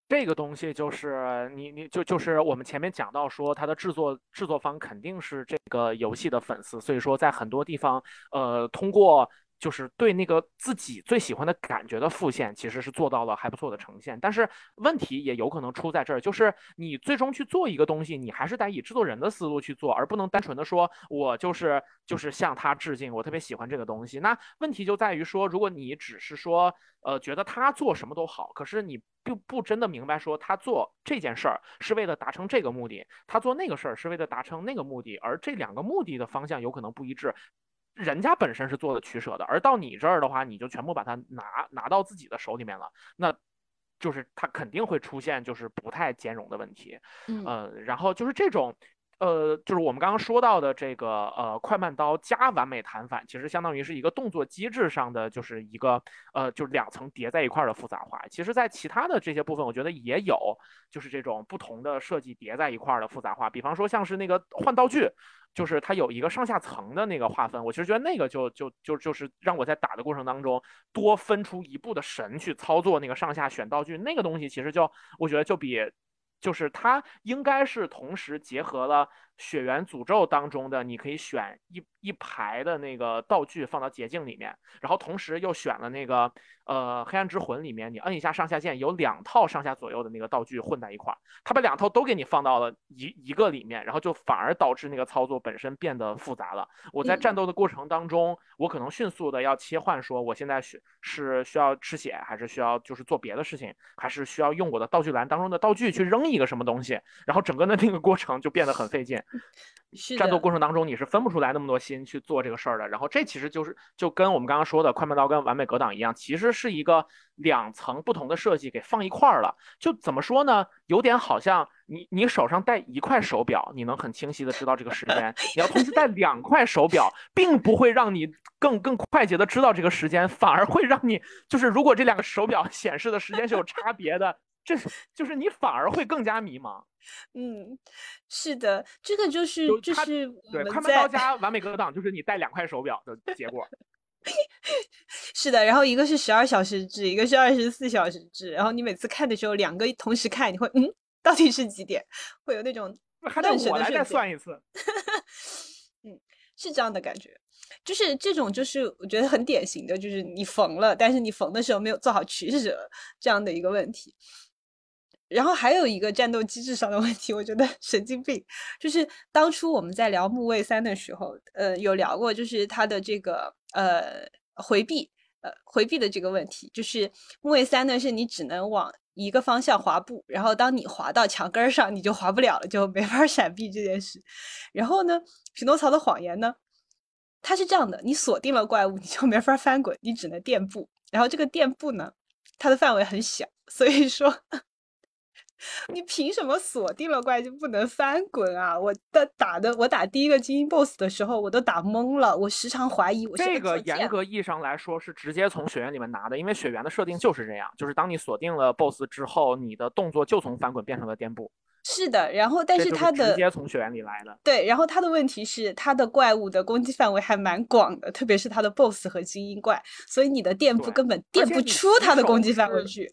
这个东西就是你你就就是我们前面讲到说，它的制作制作方肯定是这个游戏的粉丝，所以说在很多地方，呃，通过就是对那个自己最喜欢的感觉的复现，其实是做到了还不错的呈现。但是问题也有可能出在这儿，就是你最终去做一个东西，你还是得以制作人的思路去做，而不能单纯的说我就是就是向他致敬，我特别喜欢这个东西。那问题就在于说，如果你只是说呃觉得他做什么都好，可是你并不真的明白说他做这件事儿是为了达成这个目的，他做那个事儿是为了达成那个目的，而这两个目的的方向有可能不一致。人家本身是做的取舍的，而到你这儿的话，你就全部把它拿拿到自己的手里面了，那就是它肯定会出现就是不太兼容的问题。嗯呃，然后就是这种，呃，就是我们刚刚说到的这个呃快慢刀加完美弹反，其实相当于是一个动作机制上的就是一个呃就是两层叠在一块儿的复杂化。其实，在其他的这些部分，我觉得也有就是这种不同的设计叠在一块儿的复杂化。比方说像是那个换道具。就是它有一个上下层的那个划分，我其实觉得那个就就就就是让我在打的过程当中多分出一步的神去操作那个上下选道具，那个东西其实就我觉得就比就是它应该是同时结合了血缘诅咒当中的你可以选一一排的那个道具放到捷径里面，然后同时又选了那个呃黑暗之魂里面你摁一下上下键有两套上下左右的那个道具混在一块儿，它把两套都给你放到了一一个里面，然后就反而导致那个操作本身变得复杂了。我在嗯战斗的过程当中，我可能迅速的要切换，说我现在需是需要吃血，还是需要就是做别的事情，还是需要用我的道具栏当中的道具去扔一个什么东西，然后整个的那个过程就变得很费劲。<laughs> 战斗，过程当中你是分不出来那么多心去做这个事儿的。然后这其实就是就跟我们刚刚说的快慢刀跟完美格挡一样，其实是一个两层不同的设计给放一块儿了。就怎么说呢？有点好像你你手上戴一块手表，你能很清晰的知道这个时间；<laughs> 你要同时戴两块手表，并不会让你更更快捷的知道这个时间，反而会让你就是如果这两个手表显示的时间是有差别的。这是就是你反而会更加迷茫。嗯，是的，这个就是就就是我对，们快慢刀在加完美格挡就是你带两块手表的结果。<laughs> 是的，然后一个是十二小时制，一个是二十四小时制，然后你每次看的时候，两个同时看，你会嗯，到底是几点？会有那种还得我来再算一次。<laughs> 是这样的感觉。就是这种，就是我觉得很典型的，就是你缝了，但是你缝的时候没有做好取舍这样的一个问题。然后还有一个战斗机制上的问题，我觉得 <laughs> 神经病。就是当初我们在聊木卫三的时候，呃，有聊过，就是它的这个呃回避，呃回避的这个问题。就是木卫三呢，是你只能往一个方向滑步，然后当你滑到墙根上，你就滑不了了，就没法闪避这件事。然后呢，匹诺曹的谎言呢，它是这样的：你锁定了怪物，你就没法翻滚，你只能垫步。然后这个垫步呢，它的范围很小，所以说。你凭什么锁定了怪就不能翻滚啊？我的打的，我打第一个精英 BOSS 的时候，我都打懵了。我时常怀疑我这个严格意义上来说是直接从血缘里面拿的，因为血缘的设定就是这样，就是当你锁定了 BOSS 之后，你的动作就从翻滚变成了颠步。是的，然后但是它的直接从血缘里来的。对，然后它的问题是它的怪物的攻击范围还蛮广的，特别是它的 BOSS 和精英怪，所以你的垫步根本垫不出它的攻击范围去。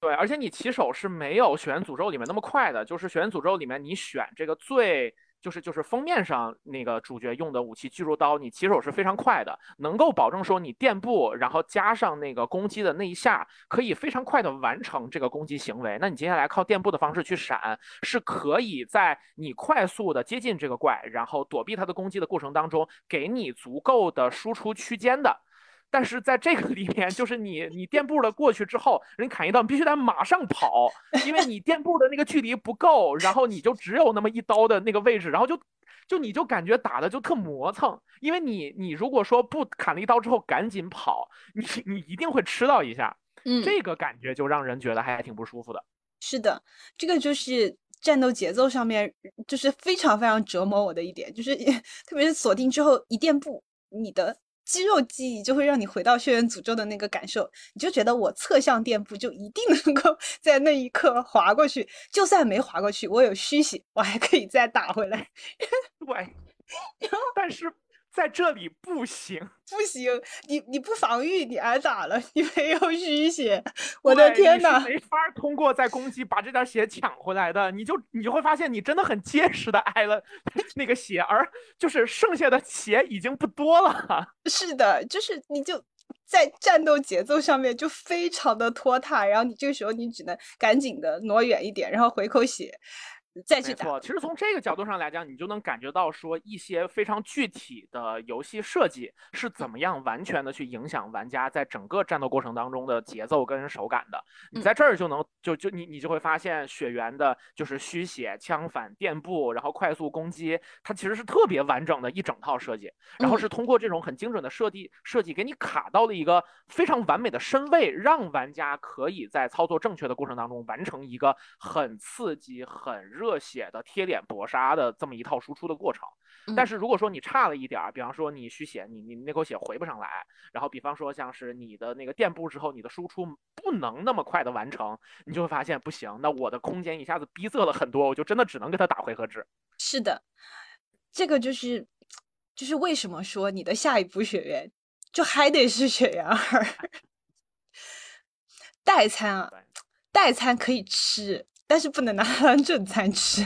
对，而且你起手是没有《血缘诅咒》里面那么快的，就是《血缘诅咒》里面你选这个最就是就是封面上那个主角用的武器巨兽刀，你起手是非常快的，能够保证说你垫步，然后加上那个攻击的那一下，可以非常快的完成这个攻击行为。那你接下来靠垫步的方式去闪，是可以在你快速的接近这个怪，然后躲避它的攻击的过程当中，给你足够的输出区间的。但是在这个里面，就是你你垫步了过去之后，人砍一刀，你必须得马上跑，因为你垫步的那个距离不够，然后你就只有那么一刀的那个位置，然后就就你就感觉打的就特磨蹭，因为你你如果说不砍了一刀之后赶紧跑，你你一定会吃到一下，嗯，这个感觉就让人觉得还挺不舒服的。是的，这个就是战斗节奏上面就是非常非常折磨我的一点，就是 <laughs> 特别是锁定之后一垫步，你的。肌肉记忆就会让你回到血缘诅咒的那个感受，你就觉得我侧向垫步就一定能够 <laughs> 在那一刻滑过去，就算没滑过去，我有虚血，我还可以再打回来。<laughs> 对，但是。在这里不行，不行，你你不防御，你挨打了，你没有虚血，我的天呐，没法通过再攻击把这点血抢回来的，你就你就会发现你真的很结实的挨了 <laughs> 那个血，而就是剩下的血已经不多了。<laughs> 是的，就是你就在战斗节奏上面就非常的拖沓，然后你这个时候你只能赶紧的挪远一点，然后回口血。没错，其实从这个角度上来讲，你就能感觉到说一些非常具体的游戏设计是怎么样完全的去影响玩家在整个战斗过程当中的节奏跟手感的。你在这儿就能就就你你就会发现血缘的就是虚血、枪反、垫步，然后快速攻击，它其实是特别完整的一整套设计，然后是通过这种很精准的设计设计给你卡到了一个非常完美的身位，让玩家可以在操作正确的过程当中完成一个很刺激、很热。热血的贴脸搏杀的这么一套输出的过程，但是如果说你差了一点儿，比方说你虚血，你你那口血回不上来，然后比方说像是你的那个垫步之后，你的输出不能那么快的完成，你就会发现不行，那我的空间一下子逼仄了很多，我就真的只能给他打回合制。是的，这个就是就是为什么说你的下一步血缘就还得是血缘二代餐啊，代餐可以吃。但是不能拿它当正餐吃。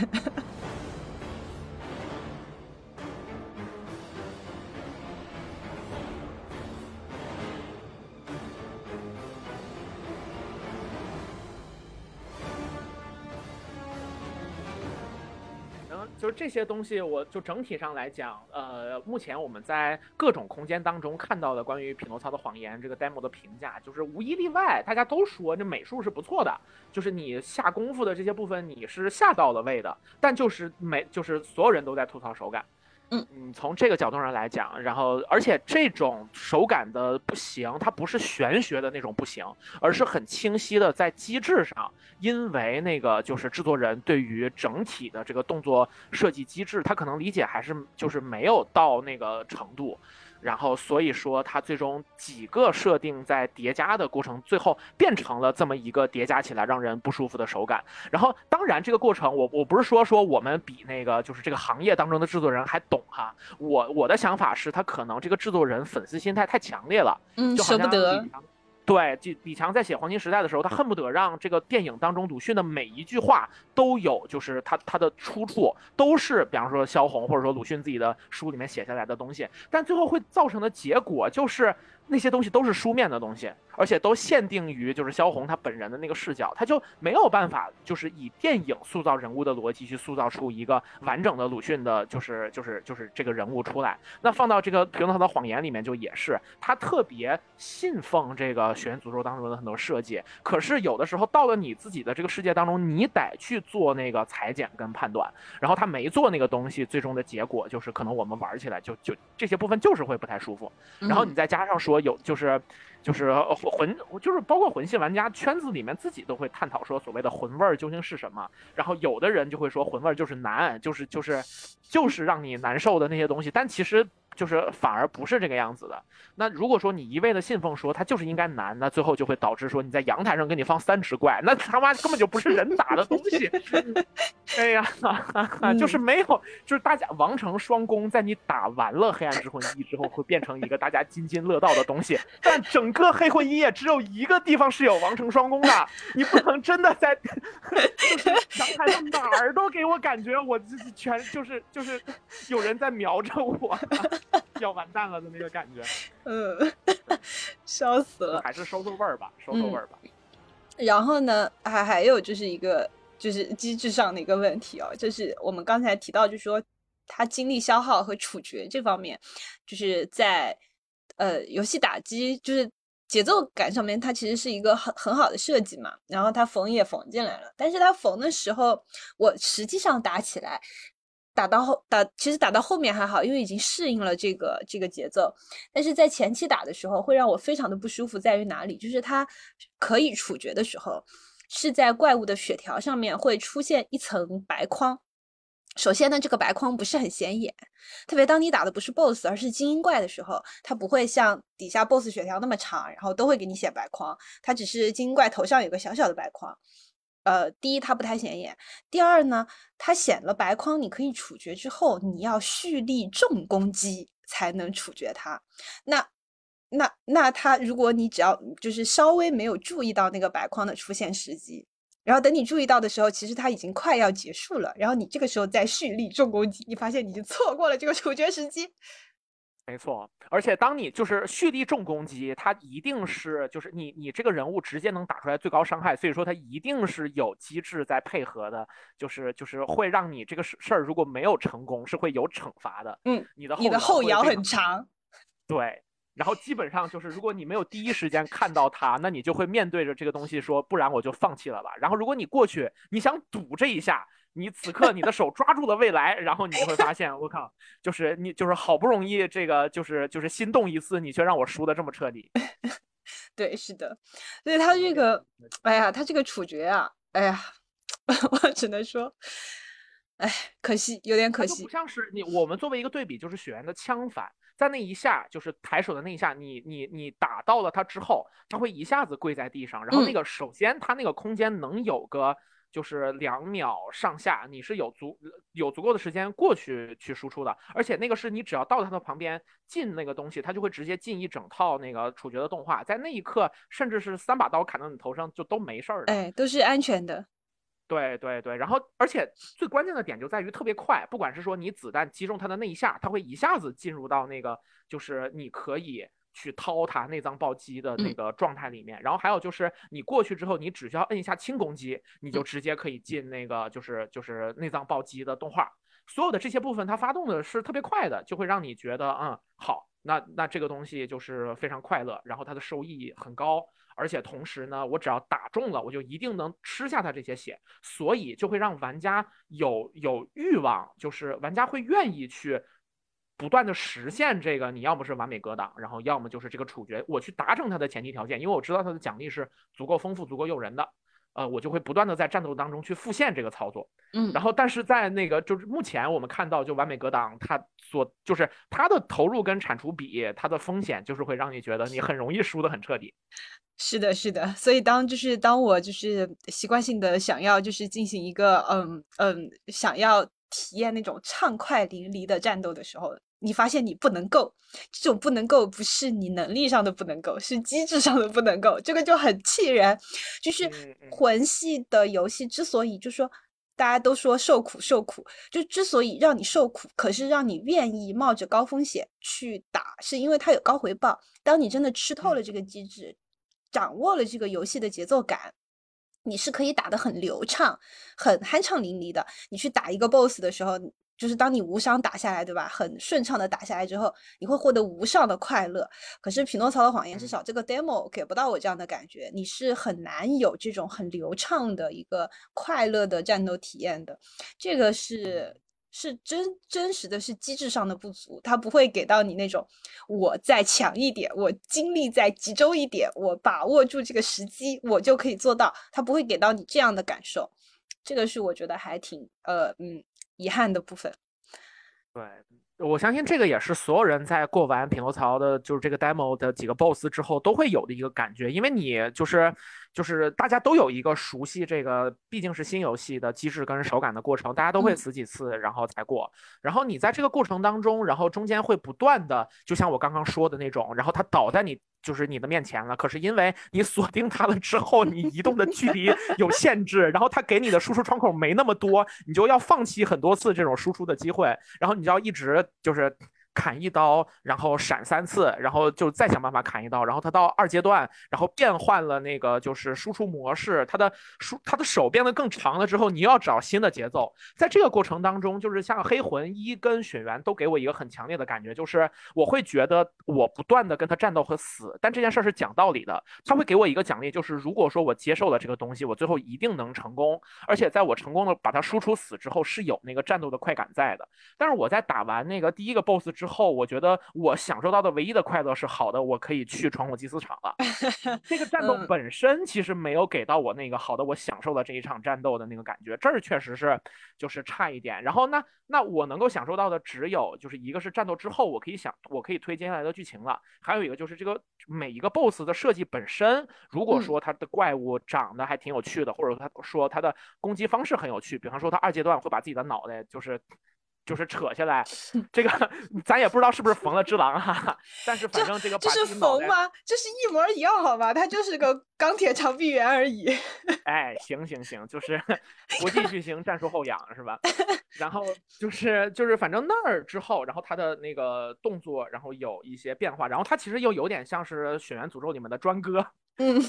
就这些东西，我就整体上来讲，呃，目前我们在各种空间当中看到的关于《匹诺曹的谎言》这个 demo 的评价，就是无一例外，大家都说这美术是不错的，就是你下功夫的这些部分你是下到了位的，但就是没，就是所有人都在吐槽手感。嗯，从这个角度上来讲，然后而且这种手感的不行，它不是玄学的那种不行，而是很清晰的在机制上，因为那个就是制作人对于整体的这个动作设计机制，他可能理解还是就是没有到那个程度。然后，所以说它最终几个设定在叠加的过程，最后变成了这么一个叠加起来让人不舒服的手感。然后，当然这个过程，我我不是说说我们比那个就是这个行业当中的制作人还懂哈。我我的想法是，他可能这个制作人粉丝心态太强烈了，嗯，舍不得。对，就李强在写《黄金时代》的时候，他恨不得让这个电影当中鲁迅的每一句话都有，就是他他的出处都是，比方说萧红或者说鲁迅自己的书里面写下来的东西，但最后会造成的结果就是那些东西都是书面的东西，而且都限定于就是萧红他本人的那个视角，他就没有办法就是以电影塑造人物的逻辑去塑造出一个完整的鲁迅的，就是就是就是这个人物出来。那放到这个《平头的谎言》里面就也是，他特别信奉这个。血缘诅咒当中的很多设计，可是有的时候到了你自己的这个世界当中，你得去做那个裁剪跟判断。然后他没做那个东西，最终的结果就是可能我们玩起来就就这些部分就是会不太舒服。然后你再加上说有就是就是魂就是包括魂系玩家圈子里面自己都会探讨说所谓的魂味究竟是什么。然后有的人就会说魂味就是难，就是就是就是让你难受的那些东西。但其实。就是反而不是这个样子的。那如果说你一味的信奉说它就是应该难，那最后就会导致说你在阳台上给你放三只怪，那他妈根本就不是人打的东西。<laughs> 哎呀，就是没有，就是大家王城双攻，在你打完了黑暗之魂一之后，会变成一个大家津津乐道的东西。但整个黑魂一也只有一个地方是有王城双攻的，你不能真的在就是阳台上哪儿都给我感觉我自己全就是就是有人在瞄着我。<laughs> 要完蛋了的那个感觉，<laughs> 嗯，笑死了。还是收收味儿吧，收收味儿吧。然后呢，还还有就是一个就是机制上的一个问题哦，就是我们刚才提到，就是说它精力消耗和处决这方面，就是在呃游戏打击就是节奏感上面，它其实是一个很很好的设计嘛。然后它缝也缝进来了，但是它缝的时候，我实际上打起来。打到后打，其实打到后面还好，因为已经适应了这个这个节奏。但是在前期打的时候，会让我非常的不舒服，在于哪里？就是它可以处决的时候，是在怪物的血条上面会出现一层白框。首先呢，这个白框不是很显眼，特别当你打的不是 BOSS，而是精英怪的时候，它不会像底下 BOSS 血条那么长，然后都会给你写白框，它只是精英怪头上有个小小的白框。呃，第一它不太显眼，第二呢，它显了白框，你可以处决之后，你要蓄力重攻击才能处决它。那那那它，如果你只要就是稍微没有注意到那个白框的出现时机，然后等你注意到的时候，其实它已经快要结束了，然后你这个时候再蓄力重攻击，你发现你就错过了这个处决时机。没错，而且当你就是蓄力重攻击，它一定是就是你你这个人物直接能打出来最高伤害，所以说它一定是有机制在配合的，就是就是会让你这个事事儿如果没有成功是会有惩罚的。嗯，你的你的后摇很长。对，然后基本上就是如果你没有第一时间看到它，那你就会面对着这个东西说，不然我就放弃了吧。然后如果你过去你想赌这一下。你此刻你的手抓住了未来，然后你就会发现，我靠，就是你就是好不容易这个就是就是心动一次，你却让我输的这么彻底。<laughs> 对，是的，所以他这个，哎呀，他这个处决啊，哎呀，<laughs> 我只能说，哎，可惜，有点可惜。不像是你，我们作为一个对比，就是雪原的枪法，在那一下就是抬手的那一下，你你你打到了他之后，他会一下子跪在地上，然后那个首先他那个空间能有个。就是两秒上下，你是有足有足够的时间过去去输出的，而且那个是你只要到他的旁边进那个东西，他就会直接进一整套那个处决的动画，在那一刻，甚至是三把刀砍到你头上就都没事儿的，哎，都是安全的。对对对，然后而且最关键的点就在于特别快，不管是说你子弹击中他的那一下，他会一下子进入到那个就是你可以。去掏它内脏暴击的那个状态里面，然后还有就是你过去之后，你只需要摁一下轻攻击，你就直接可以进那个就是就是内脏暴击的动画。所有的这些部分它发动的是特别快的，就会让你觉得嗯好，那那这个东西就是非常快乐，然后它的收益很高，而且同时呢，我只要打中了，我就一定能吃下它这些血，所以就会让玩家有有欲望，就是玩家会愿意去。不断的实现这个，你要么是完美格挡，然后要么就是这个处决，我去达成它的前提条件，因为我知道它的奖励是足够丰富、足够诱人的，呃，我就会不断的在战斗当中去复现这个操作，嗯，然后但是在那个就是目前我们看到，就完美格挡它所就是它的投入跟产出比，它的风险就是会让你觉得你很容易输的很彻底。<laughs> 是的，是的，所以当就是当我就是习惯性的想要就是进行一个嗯嗯想要。体验那种畅快淋漓的战斗的时候，你发现你不能够，这种不能够不是你能力上的不能够，是机制上的不能够，这个就很气人。就是魂系的游戏之所以就说大家都说受苦受苦，就之所以让你受苦，可是让你愿意冒着高风险去打，是因为它有高回报。当你真的吃透了这个机制，掌握了这个游戏的节奏感。你是可以打得很流畅、很酣畅淋漓的。你去打一个 BOSS 的时候，就是当你无伤打下来，对吧？很顺畅的打下来之后，你会获得无上的快乐。可是《匹诺曹的谎言》至少这个 demo 给不到我这样的感觉，你是很难有这种很流畅的一个快乐的战斗体验的。这个是。是真真实的是机制上的不足，他不会给到你那种我再强一点，我精力再集中一点，我把握住这个时机，我就可以做到。他不会给到你这样的感受，这个是我觉得还挺呃嗯遗憾的部分。对，我相信这个也是所有人在过完匹诺曹的，就是这个 demo 的几个 boss 之后都会有的一个感觉，因为你就是就是大家都有一个熟悉这个毕竟是新游戏的机制跟手感的过程，大家都会嗯死几次然后才过，然后你在这个过程当中，然后中间会不断的，就像我刚刚说的那种，然后它倒在你。就是你的面前了，可是因为你锁定它了之后，你移动的距离有限制，然后它给你的输出窗口没那么多，你就要放弃很多次这种输出的机会，然后你就要一直就是砍一刀，然后闪三次，然后就再想办法砍一刀，然后他到二阶段，然后变换了那个就是输出模式，他的输他的手变得更长了之后，你要找新的节奏，在这个过程当中，就是像黑魂一跟雪原都给我一个很强烈的感觉，就是我会觉得我不断的跟他战斗和死，但这件事是讲道理的，他会给我一个奖励，就是如果说我接受了这个东西，我最后一定能成功，而且在我成功的把它输出死之后，是有那个战斗的快感在的。但是我在打完那个第一个 BOSS 之后，我觉得我享受到的唯一的快乐是好的，我可以去闯火祭司场了。这个战斗嗯本身其实没有给到我那个好的，我享受了这一场战斗的那个感觉，这儿确实是就是差一点。然后那那我能够享受到的只有就是一个是战斗之后我可以想我可以推接下来的剧情了，还有一个就是这个每一个 BOSS 的设计本身，如果嗯说它的怪物长得还挺有趣的，或者他说它的攻击方式很有趣，比方说它二阶段会把自己的脑袋就是。就是扯下来，<laughs> 这个咱也不知道是不是缝了只狼哈、<laughs> 但是反正这个把这是缝吗？这是一模一样好吧？它就是个钢铁长臂猿而已。<laughs> 哎，行行行，就是国际巨星战术后仰是吧？然后就是就是反正那儿之后，然后他的那个动作，然后有一些变化，然后他其实又有点像是《血缘诅咒》里面的专哥，嗯，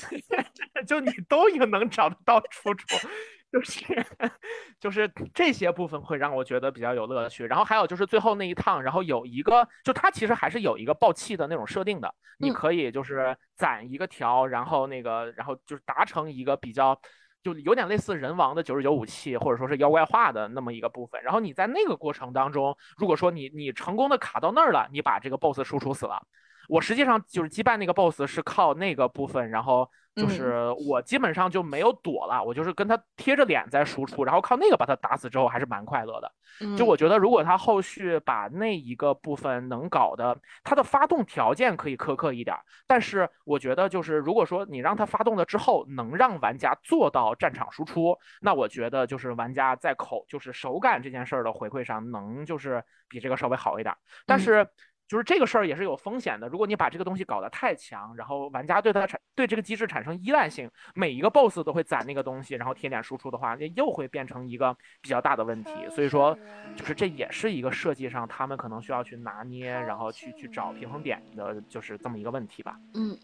就你都有能找得到出处，就是 <laughs> 就是这些部分会让我觉得比较有乐趣。然后还有就是最后那一趟，然后有一个，就它其实还是有一个爆气的那种设定的，你嗯可以就是攒一个条，然后那个然后就是达成一个比较。就有点类似人王的九十九武器，或者说是妖怪化的那么一个部分。然后你在那个过程当中，如果说你你成功的卡到那儿了，你把这个 BOSS 输出死了。我实际上就是击败那个 BOSS 是靠那个部分，然后就嗯是我基本上就没有躲了，我就是跟他贴着脸在输出，然后靠那个把他打死之后还是蛮快乐的。就嗯我觉得，如果他后续把那一个部分能搞的，他的发动条件可以苛刻一点儿，但是我觉得就是如果说你让他发动了之后，能让玩家做到战场输出，那我觉得就是玩家在口就是手感这件事儿的回馈上，能就是比这个稍微好一点儿。但嗯是就是这个事儿也是有风险的，如果你把这个东西搞得太强，然后玩家对它产对这个机制产生依赖性，每一个 BOSS 都会攒那个东西，然后贴点输出的话，那又会变成一个比较大的问题。所以说，就是这也是一个设计上他们可能需要去拿捏，然后去去找平衡点的，就是这么一个问题吧。嗯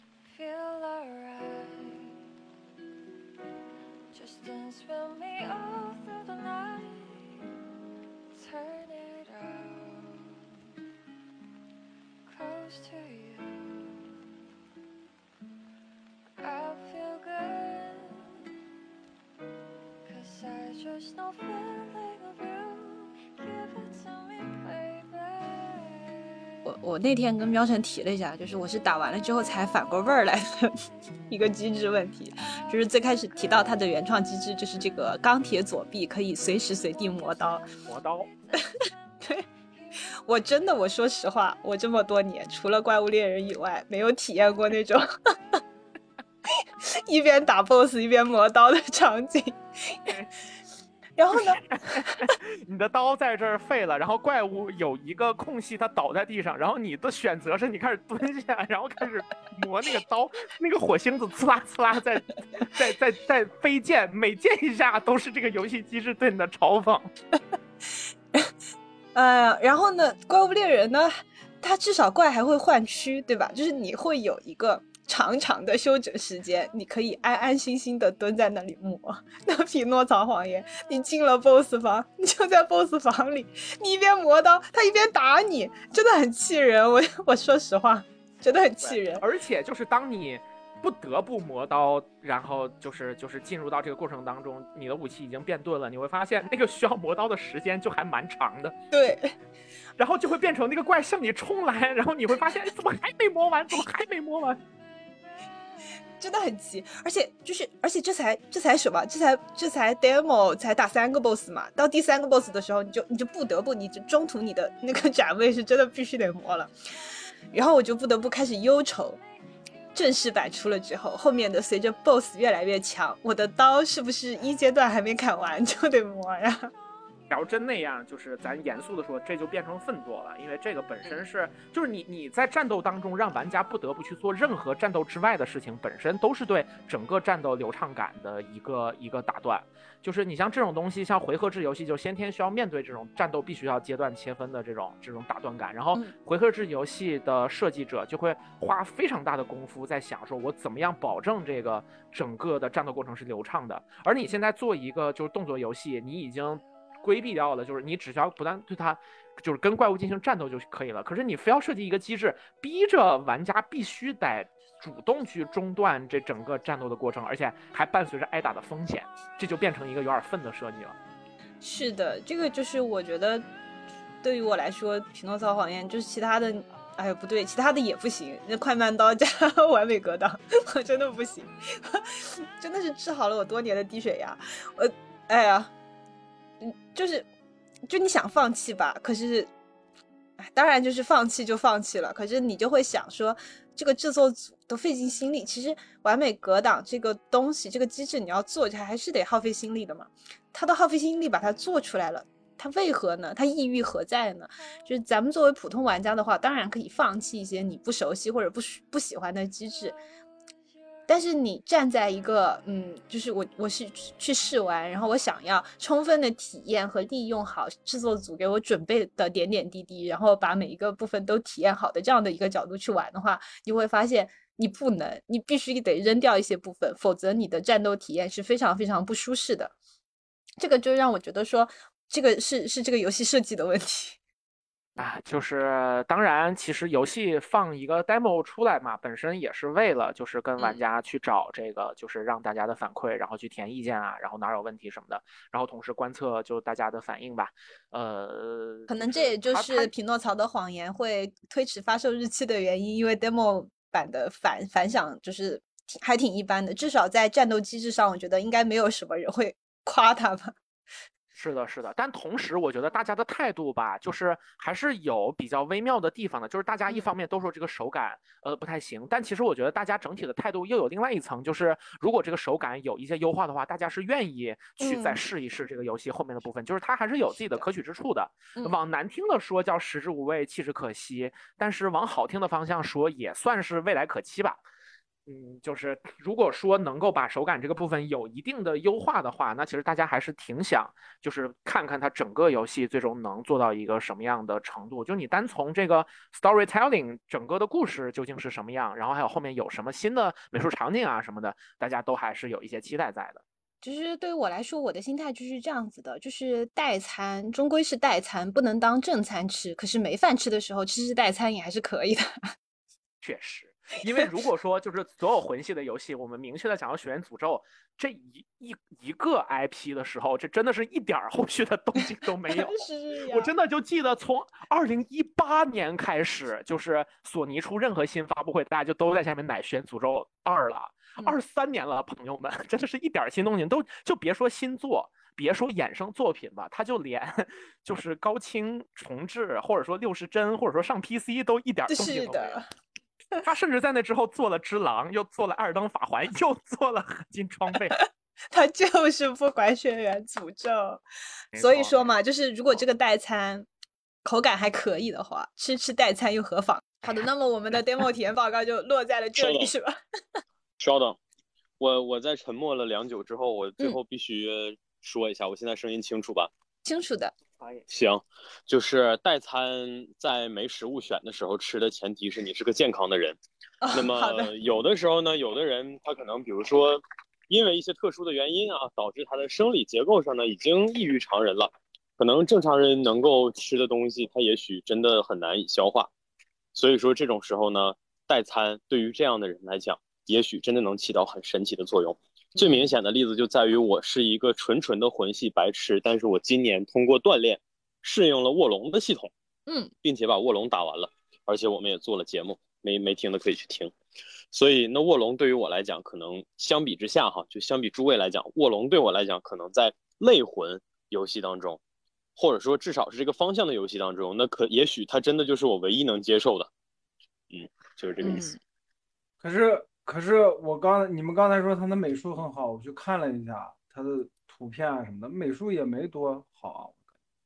just know feeling of you. Give it to me, baby. 我我那天跟喵晨提了一下，就是我是打完了之后才反过味儿来的一个机制问题，就是最开始提到它的原创机制，就是这个钢铁左臂可以随时随地磨刀。磨刀，我真的，我说实话，我这么多年除了怪物猎人以外，没有体验过那种 <laughs> 一边打 BOSS 一边磨刀的场景。然后呢，<laughs> 你的刀在这儿废了，然后怪物有一个空隙，它倒在地上，然后你的选择是你开始蹲下，然后开始磨那个刀，那个火星子呲啦呲啦在在在在飞溅，每溅一下都是这个游戏机制对你的嘲讽。呃，然后呢，怪物猎人呢，它至少怪还会换区，对吧？就是你会有一个长长的休整时间，你可以安安心心的蹲在那里磨。<laughs> 那匹诺曹谎言，你进了 BOSS 房，你就在 BOSS 房里，你一边磨刀，他一边打你，真的很气人。我 <laughs> 我说实话，真的很气人。而且就是当你不得不磨刀，然后就是就是进入到这个过程当中，你的武器已经变钝了，你会发现那个需要磨刀的时间就还蛮长的，对，然后就会变成那个怪向你冲来，然后你会发现哎怎么还没磨完，怎么还没磨完？<laughs> 真的很急，而且就是，而且这才这才什么？这才这才 demo 才打三个 boss 嘛，到第三个 boss 的时候，你就你就不得不，你就中途你的那个 <laughs> 展位是真的必须得磨了，然后我就不得不开始忧愁。正式版出了之后，后面的随着 BOSS 越来越强，我的刀是不是一阶段还没砍完就得磨呀？假如真那样，就是咱严肃的说，这就变成粪作了，因为这个本身是，就是你你在战斗当中让玩家不得不去做任何战斗之外的事情，本身都是对整个战斗流畅感的一个一个打断。就是你像这种东西，像回合制游戏，就先天需要面对这种战斗必须要阶段切分的这种这种打断感，然后嗯回合制游戏的设计者就会花非常大的功夫在想说，我怎么样保证这个整个的战斗过程是流畅的。而你现在做一个就是动作游戏，你已经规避掉了，就是你只需要不断对它，就是跟怪物进行战斗就可以了。可是你非要设计一个机制，逼着玩家必须得主动去中断这整个战斗的过程，而且还伴随着挨打的风险，这就变成一个有点愤的设计了。是的，这个就是我觉得对于我来说，《匹诺曹谎言》就是其他的，哎呦不对，其他的也不行。那快慢刀加 <laughs> 完美格挡，我真的不行，<laughs> 真的是治好了我多年的低血压。我哎呀，就是就你想放弃吧，可是，哎，当然就是放弃就放弃了。可是你就会想说，这个制作组都费尽心力，其实完美格挡这个东西，这个机制你要做，还是得耗费心力的嘛。他都耗费心力把它做出来了，他为何呢？他意欲何在呢？就是咱们作为普通玩家的话，当然可以放弃一些你不熟悉或者不不喜欢的机制，但是你站在一个嗯，就是我我是去试玩，然后我想要充分的体验和利用好制作组给我准备的点点滴滴，然后把每一个部分都体验好的这样的一个角度去玩的话，你会发现。你不能，你必须得扔掉一些部分，否则你的战斗体验是非常非常不舒适的。这个就让我觉得说，这个是是这个游戏设计的问题。啊，就是当然，其实游戏放一个 demo 出来嘛，本身也是为了就是跟玩嗯家去找这个，就是让大家的反馈，然后去填意见啊，然后哪儿有问题什么的，然后同时观测就大家的反应吧。呃，可能这也就是匹诺曹的谎言会推迟发售日期的原因，因为 demo 版的反反响就是还挺一般的，至少在战斗机制上，我觉得应该没有什么人会夸他吧。是的，是的，但同时我觉得大家的态度吧，就是还是有比较微妙的地方的，就是大家一嗯。方面都说这个手感呃不太行，但其实我觉得大家整体的态度又有另外一层，就是如果这个手感有一些优化的话，大家是愿意去再嗯。试一试这个游戏后面的部分，就是它还是有自己的可取之处的。嗯。往难听的说叫食之无味，弃之可惜，但是往好听的方向说也算是未来可期吧。嗯，就是如果说能够把手感这个部分有一定的优化的话，那其实大家还是挺想，就是看看它整个游戏最终能做到一个什么样的程度。就你单从这个 storytelling 整个的故事究竟是什么样，然后还有后面有什么新的美术场景啊什么的，大家都还是有一些期待在的。其实对于我来说，我的心态就是这样子的，就是代餐终归是代餐，不能当正餐吃。可是没饭吃的时候，吃吃代餐也还是可以的。<laughs> 确实，因为如果说就是所有魂系的游戏，我们明确的想要《血缘诅咒》这一一一个 IP 的时候，这真的是一点儿后续的动静都没有。<laughs> 我真的就记得从二零一八年开始，就是索尼出任何新发布会，大家就都在下面奶《血缘诅咒二》了。嗯二三年了，朋友们，真的是一点儿新动静都就别说新作，别说衍生作品吧，他就连就是高清重置，或者说六十帧，或者说上 PC 都一点儿动静都没有。的，<laughs> 他甚至在那之后做了《只狼》，又做了《艾尔登法环》，又做了《合金装备》，<laughs> 他就是不管血缘诅咒。<laughs> 所以说嘛，就是如果这个代餐口感还可以的话，吃吃代餐又何妨？好的，那么我们的 demo 体验报告就落在了这里，稍等是吧？稍等，我我在沉默了良久之后，我最嗯后必须说一下，我现在声音清楚吧？清楚的，可以。行，就是代餐在没食物选的时候吃的前提是你是个健康的人。<laughs> 哦、那么有的时候呢，有的人他可能比如说因为一些特殊的原因啊，导致他的生理结构上呢已经异于常人了，可能正常人能够吃的东西，他也许真的很难以消化。所以说这种时候呢，代餐对于这样的人来讲，也许真的能起到很神奇的作用。最明显的例子就在于我是一个纯纯的魂系白痴，但是我今年通过锻炼适应了卧龙的系统，嗯，并且把卧龙打完了，而且我们也做了节目，没没听的可以去听。所以那卧龙对于我来讲，可能相比之下哈，就相比诸位来讲，卧龙对我来讲，可能在类魂游戏当中，或者说至少是这个方向的游戏当中，那可也许它真的就是我唯一能接受的，嗯，就是这个意思。嗯可是可是我刚你们刚才说他的美术很好，我去看了一下他的图片啊什么的，美术也没多好啊。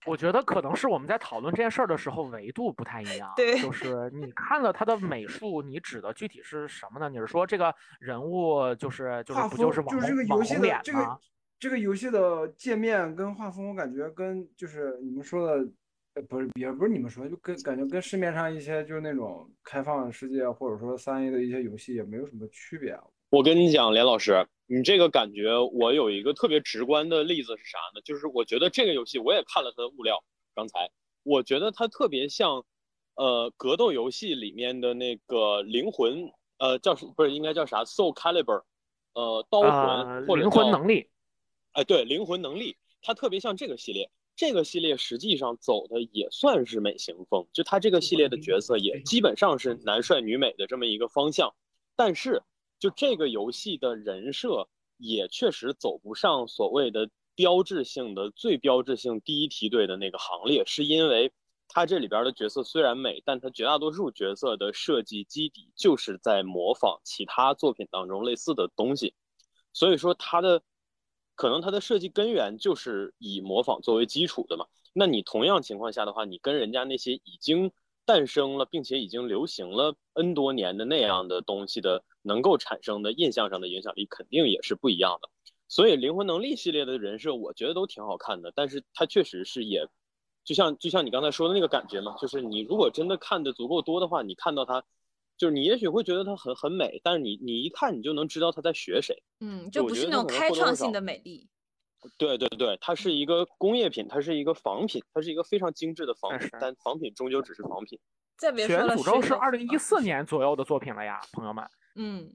我觉得可能是我们在讨论这件事儿的时候维度不太一样。对就是你看了他的美术，你指的具体是什么呢？你是说这个人物就是就是画不就是网红就是这个游戏红脸的这个吗？这个游戏的界面跟画风，我感觉跟就是你们说的，呃，不是也不是你们说，就跟感觉跟市面上一些就是那种开放世界或者说三 A 的一些游戏也没有什么区别啊。我跟你讲，连老师，你这个感觉，我有一个特别直观的例子是啥呢？就是我觉得这个游戏，我也看了它的物料，刚才我觉得它特别像，呃，格斗游戏里面的那个灵魂，呃，叫是不是应该叫啥？Soul Caliber，呃，刀魂、呃，或者灵魂能力。哎，对，灵魂能力，它特别像这个系列。这个系列实际上走的也算是美型风，就它这个系列的角色也基本上是男帅女美的这么一个方向。但是，就这个游戏的人设也确实走不上所谓的标志性的最标志性第一梯队的那个行列，是因为它这里边的角色虽然美，但它绝大多数角色的设计基底就是在模仿其他作品当中类似的东西，所以说它的。可能它的设计根源就是以模仿作为基础的嘛。那你同样情况下的话，你跟人家那些已经诞生了并且已经流行了 N 多年的那样的东西的能够产生的印象上的影响力，肯定也是不一样的。所以灵魂能力系列的人设，我觉得都挺好看的，但是它确实是也，就像就像你刚才说的那个感觉嘛，就是你如果真的看的足够多的话，你看到它。就是你也许会觉得它很很美，但是你你一看你就能知道它在学谁。嗯，就就不是那种开创性的美丽。对对对，它是一个工业品，它是一个仿品，它是一个非常精致的仿品但仿品终究只是仿品。血再别说了，缘诅咒是水二零一四年左右的作品了呀，朋友们。嗯，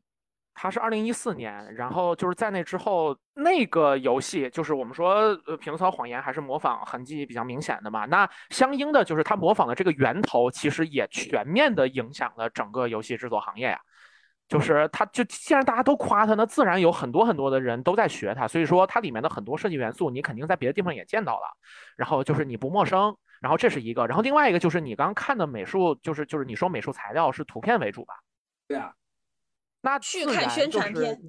它是二零一四年，然后就是在那之后，那个游戏就是我们说，呃，匹诺曹谎言还是模仿痕迹比较明显的嘛。那相应的就是它模仿的这个源头，其实也全面的影响了整个游戏制作行业呀。就是它，就既然大家都夸它，那自然有很多很多的人都在学它，所以说它里面的很多设计元素，你肯定在别的地方也见到了。然后就是你不陌生，然后这是一个，然后另外一个就是你刚刚看的美术，就是就是你说美术材料是图片为主吧？对啊，那去看宣就是传片。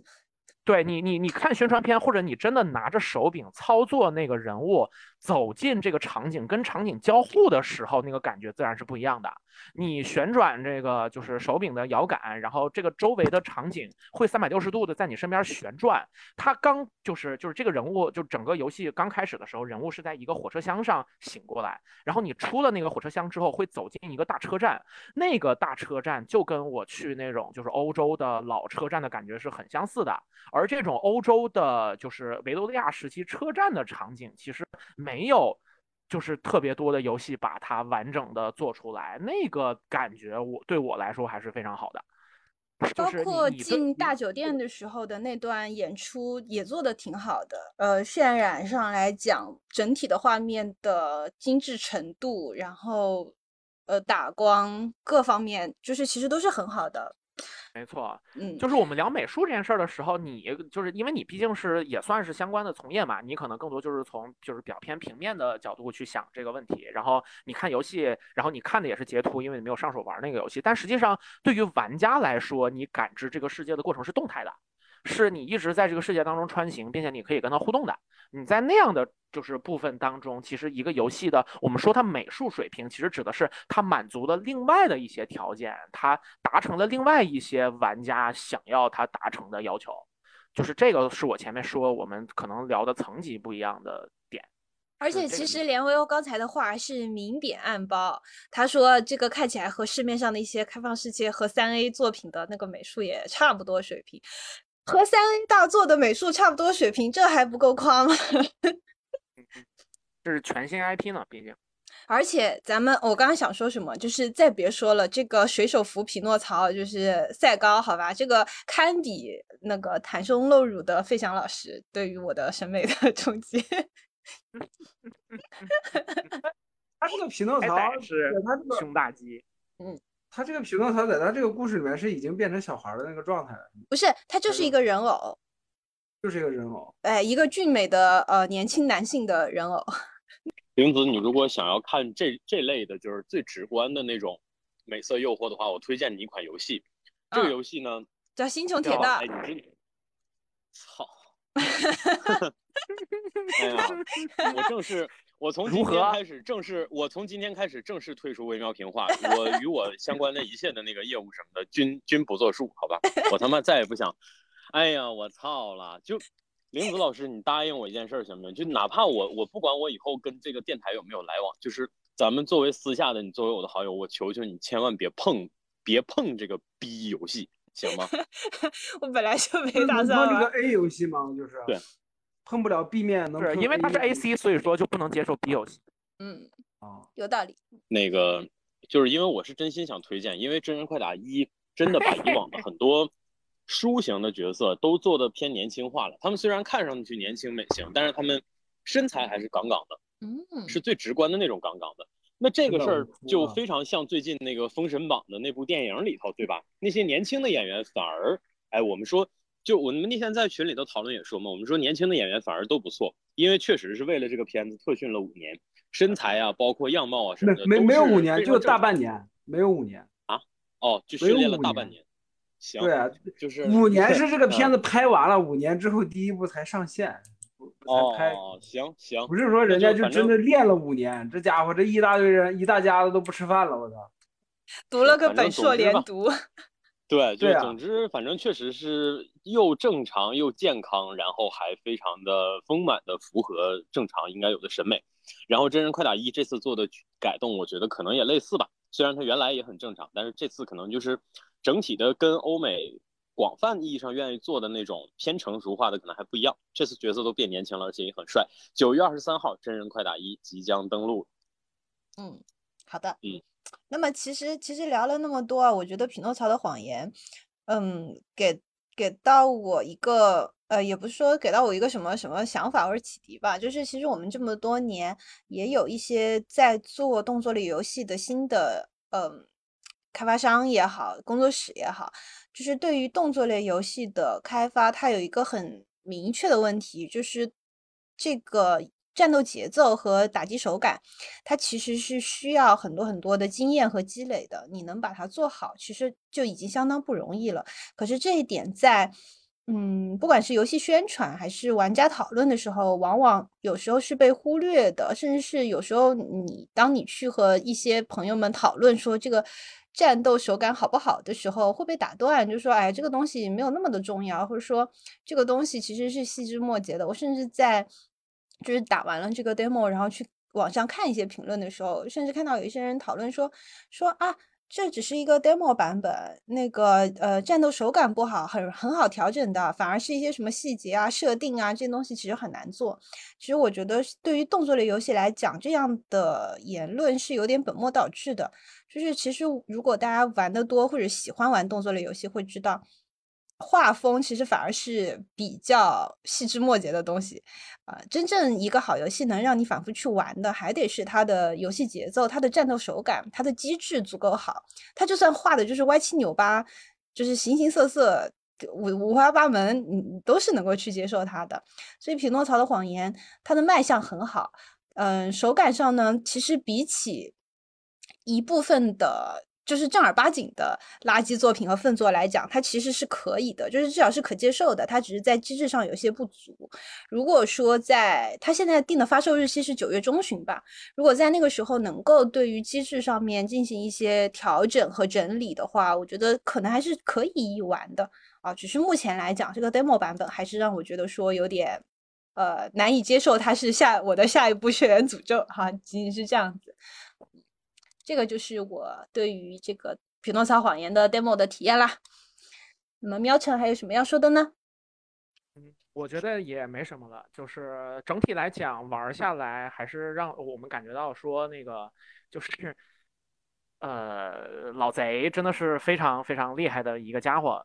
对你，你你看宣传片，或者你真的拿着手柄操作那个人物走进这个场景，跟场景交互的时候，那个感觉自然是不一样的。你旋转这个就是手柄的摇杆，然后这个周围的场景会三百六十度的在你身边旋转。它刚就是就是这个人物，就整个游戏刚开始的时候，人物是在一个火车厢上醒过来，然后你出了那个火车厢之后，会走进一个大车站。那个大车站就跟我去那种就是欧洲的老车站的感觉是很相似的。而这种欧洲的，就是维多利亚时期车站的场景，其实没有，就是特别多的游戏把它完整的做出来，那个感觉我对我来说还是非常好的。包括进大酒店的时候的那段演出也做的挺好的。呃，渲染上来讲，整体的画面的精致程度，然后呃打光各方面，就是其实都是很好的。没错，嗯，就是我们聊美术这件事儿的时候，你就是因为你毕竟是也算是相关的从业嘛，你可能更多就是从就是比较偏平面的角度去想这个问题。然后你看游戏，然后你看的也是截图，因为你没有上手玩那个游戏。但实际上对于玩家来说，你感知这个世界的过程是动态的。是你一直在这个世界当中穿行，并且你可以跟它互动的。你在那样的就是部分当中，其实一个游戏的，我们说它美术水平，其实指的是它满足了另外的一些条件，它达成了另外一些玩家想要它达成的要求。就是这个是我前面说我们可能聊的层级不一样的点。而且其实连维欧刚才的话是明贬暗褒，他说这个看起来和市面上的一些开放世界和三 A 作品的那个美术也差不多水平，和三 A 大作的美术差不多水平，这还不够夸吗？这 <laughs> 是全新 IP 呢，毕竟。而且咱们，我刚刚想说什么，就是再别说了，这个水手服匹诺曹就是赛高，好吧，这个堪比那个袒胸露乳的费翔老师对于我的审美的 <laughs> 冲击。<laughs> 他这个匹诺曹，是对他这个胸大肌，他这个匹诺曹在他这个故事里面是已经变成小孩儿的那个状态了，不是，他就是一个人偶，就是一个人偶。哎，一个俊美的呃年轻男性的人偶。<laughs> 玲子，你如果想要看这这类的，就是最直观的那种美色诱惑的话，我推荐你一款游戏。这个嗯游戏呢，叫星穹铁叫道哎，，你知 <laughs> 操！<laughs> 哎呀，我正式，我从今天开始正式，我从今天开始正式退出微妙平话，我与我相关的一切的那个业务什么的均均不作数，好吧？我他妈再也不想，哎呀，我操了！就林子老师，你答应我一件事儿行不行？就哪怕我我不管我以后跟这个电台有没有来往，就是咱们作为私下的，你作为我的好友，我求求你千万别碰别碰这个逼游戏，行吗？<laughs> 我本来就没就是打能碰这个。A 游戏吗？就是对，碰不了 B 面，能碰是因为它是 AC，所以说就不能接受 B 游戏。嗯，啊。有道理。那个，就是因为我是真心想推荐，因为真人快打一真的把以往的很多书型的角色都做的偏年轻化了。他们虽然看上去年轻美型，但是他们身材还是杠杠的，嗯，是最直观的那种杠杠的。那这个事儿就非常像最近那个《封神榜》的那部电影里头，对吧？那些年轻的演员反而，哎，我们说，就我们那天在群里头讨论也说嘛，我们说年轻的演员反而都不错，因为确实是为了这个片子特训了五年，身材啊，包括样貌啊什么的，没没没有五年，就大半年，没有五年啊。哦，就训练了大半年。行，对啊，就是五年是这个 <laughs> 嗯片子拍完了，五年之后第一部才上线，不才拍。哦，行行不，是说人家就真的练了五年，这家伙这一大堆人一大家子都不吃饭了，我操！读了个本硕连读。对，就总之反正确实是又正常又健康，然后还非常的丰满的符合正常应该有的审美。然后真人快打一这次做的改动，我觉得可能也类似吧。虽然它原来也很正常，但是这次可能就是整体的跟欧美广泛意义上愿意做的那种偏成熟化的可能还不一样。这次角色都变年轻了，而且也很帅。九月二十三号，真人快打一即将登陆。嗯，好的。嗯，那么其实其实聊了那么多啊，我觉得《匹诺曹的谎言》，嗯，给给到我一个呃，也不是说给到我一个什么什么想法或者启迪吧，就是其实我们这么多年也有一些在做动作类游戏的新的嗯开发商也好，工作室也好，就是对于动作类游戏的开发，它有一个很明确的问题，就是这个战斗节奏和打击手感，它其实是需要很多很多的经验和积累的。你能把它做好，其实就已经相当不容易了。可是这一点在，嗯，不管是游戏宣传还是玩家讨论的时候，往往有时候是被忽略的，甚至是有时候你当你去和一些朋友们讨论说这个战斗手感好不好的时候，会被打断，就说哎，这个东西没有那么的重要，或者说这个东西其实是细枝末节的。我甚至在就是打完了这个 demo，然后去网上看一些评论的时候，甚至看到有一些人讨论说说啊。这只是一个 demo 版本，那个呃战斗手感不好，很很好调整的，反而是一些什么细节啊、设定啊这些东西其实很难做。其实我觉得对于动作类游戏来讲，这样的言论是有点本末倒置的。就是其实如果大家玩的多或者喜欢玩动作类游戏，会知道画风其实反而是比较细枝末节的东西。啊、真正一个好游戏能让你反复去玩的，还得是它的游戏节奏、它的战斗手感、它的机制足够好。它就算画的就是歪七扭八，就是形形色色。五五花八门，你都是能够去接受它的。所以《匹诺曹的谎言》它的卖相很好，嗯，手感上呢，其实比起一部分的就是正儿八经的垃圾作品和粪作来讲，它其实是可以的，就是至少是可接受的。它只是在机制上有些不足。如果说在它现在定的发售日期是九月中旬吧，如果在那个时候能够对于机制上面进行一些调整和整理的话，我觉得可能还是可以一玩的啊。只是目前来讲，这个 demo 版本还是让我觉得说有点呃难以接受，它是下我的下一步血缘诅咒哈，仅仅是这样子。这个就是我对于这个《匹诺曹谎言》的 demo 的体验啦。那么喵晨还有什么要说的呢？嗯我觉得也没什么了，就是整体来讲玩下来还是让我们感觉到说那个就是，呃，老贼真的是非常非常厉害的一个家伙。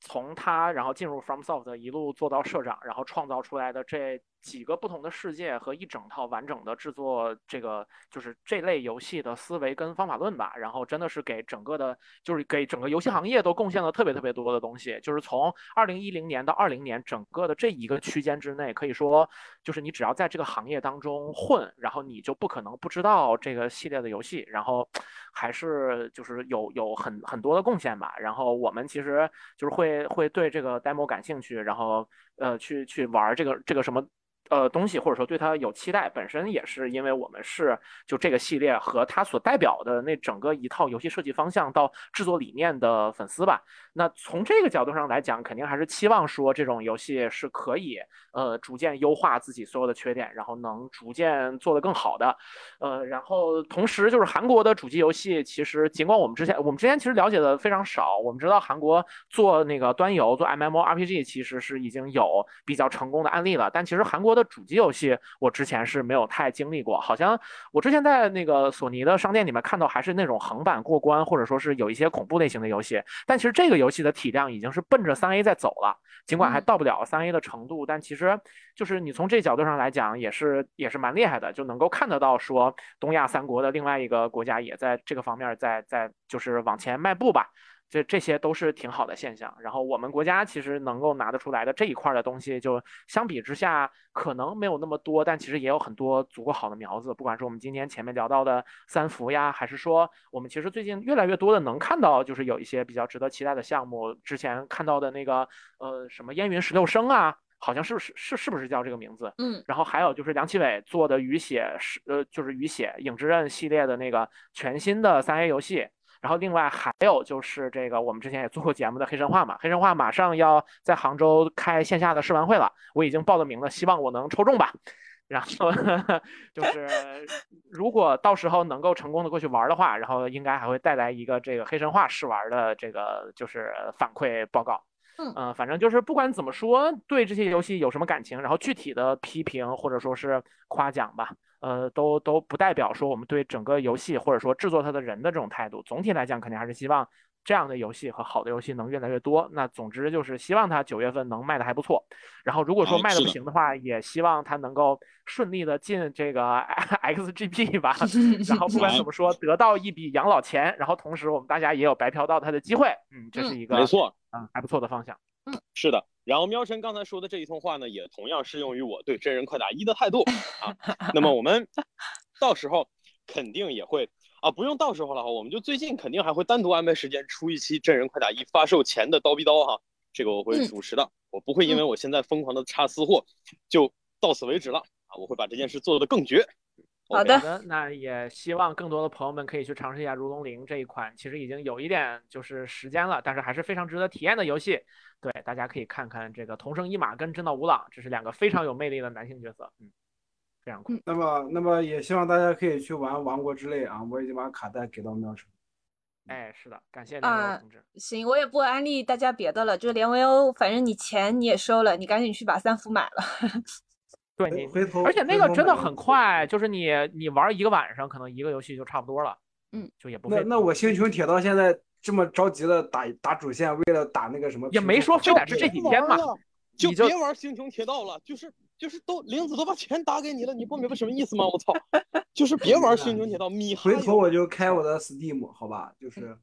从他然后进入 FromSoft 一路做到社长，然后创造出来的这几个不同的世界和一整套完整的制作这个就是这类游戏的思维跟方法论吧，然后真的是给整个的，就是给整个游戏行业都贡献了特别特别多的东西。就是从二零一零年到二零年，整个的这一个区间之内，可以说就是你只要在这个行业当中混，然后你就不可能不知道这个系列的游戏，然后 <tsk> 还是就是有有很很多的贡献吧。然后我们其实就是会会对这个 demo 感兴趣，然后呃去去玩这个这个什么。呃，东西或者说对它有期待，本身也是因为我们是就这个系列和它所代表的那整个一套游戏设计方向到制作理念的粉丝吧。那从这个角度上来讲，肯定还是期望说这种游戏是可以呃逐渐优化自己所有的缺点，然后能逐渐做得更好的。呃，然后同时就是韩国的主机游戏，其实尽管我们之前我们之前其实了解的非常少，我们知道韩国做那个端游做 MMORPG 其实是已经有比较成功的案例了，但其实韩国的主机游戏我之前是没有太经历过，好像我之前在那个索尼的商店里面看到还是那种横版过关，或者说是有一些恐怖类型的游戏，但其实这个游戏的体量已经是奔着三 A 在走了，尽管还嗯到不了三 A 的程度，但其实就是你从这角度上来讲，也是也是蛮厉害的，就能够看得到说东亚三国的另外一个国家也在这个方面在在就是往前迈步吧。这这些都是挺好的现象，然后我们国家其实能够拿得出来的这一块的东西，就相比之下可能没有那么多，但其实也有很多足够好的苗子。不管是我们今天前面聊到的三伏呀，还是说我们其实最近越来越多的能看到，就是有一些比较值得期待的项目。之前看到的那个呃什么烟云十六声啊，好像是是是是不是叫这个名字？嗯，然后还有就是梁启伟做的《雨血》是呃就是《雨血影之刃》系列的那个全新的三 A 游戏。然后另外还有就是这个我们之前也做过节目的黑神话嘛，黑神话马上要在杭州开线下的试玩会了，我已经报了名了，希望我能抽中吧。然后 <laughs> 就是如果到时候能够成功的过去玩的话，然后应该还会带来一个这个黑神话试玩的这个就是反馈报告。嗯呃，反正就是不管怎么说，对这些游戏有什么感情，然后具体的批评或者说是夸奖吧，呃，都都不代表说我们对整个游戏或者说制作它的人的这种态度。总体来讲，肯定还是希望这样的游戏和好的游戏能越来越多。那总之就是希望它九月份能卖的还不错。然后如果说卖的不行的话，也希望它能够顺利的进这个 <laughs> XGP 吧。<laughs> 然后不管怎么说，得到一笔养老钱，然后同时我们大家也有白嫖到它的机会。嗯，这是一个没错，嗯还不错的方向。嗯是的。然后喵晨刚才说的这一通话呢，也同样适用于我对真人快打一的态度 <laughs> 啊。那么我们到时候肯定也会啊，不用到时候了哈，我们就最近肯定还会单独安排时间出一期真人快打一发售前的叨逼叨哈，这个我会嗯主持的，我不会因为我现在疯狂的插私货就到此为止了啊，我会把这件事做得更绝。好的，那也希望更多的朋友们可以去尝试一下《如龙零》这一款，其实已经有一点就是时间了，但是还是非常值得体验的游戏。对，大家可以看看这个桐生一马跟真岛无朗，这是两个非常有魅力的男性角色，嗯，非常酷。嗯那么，那么也希望大家可以去玩《王国之泪》啊！我已经把卡带给到喵晨。哎，是的，感谢梁啊友同志。行，我也不安利大家别的了，就连维欧，反正你钱你也收了，你赶紧去把三福买了。<laughs> 对你，回头，而且那个真的很快，就是你你玩一个晚上，可能一个游戏就差不多了，嗯，就也不费。那那我星穹铁道现在这么着急的打打主线，为了打那个什么，也没说非得是这几天嘛就别玩星穹铁道了，就是就是都玲子都把钱打给你了，你不明白什么意思吗？我操，<laughs> 就是别玩星穹铁道，米回头我就开我的 Steam，好吧？就是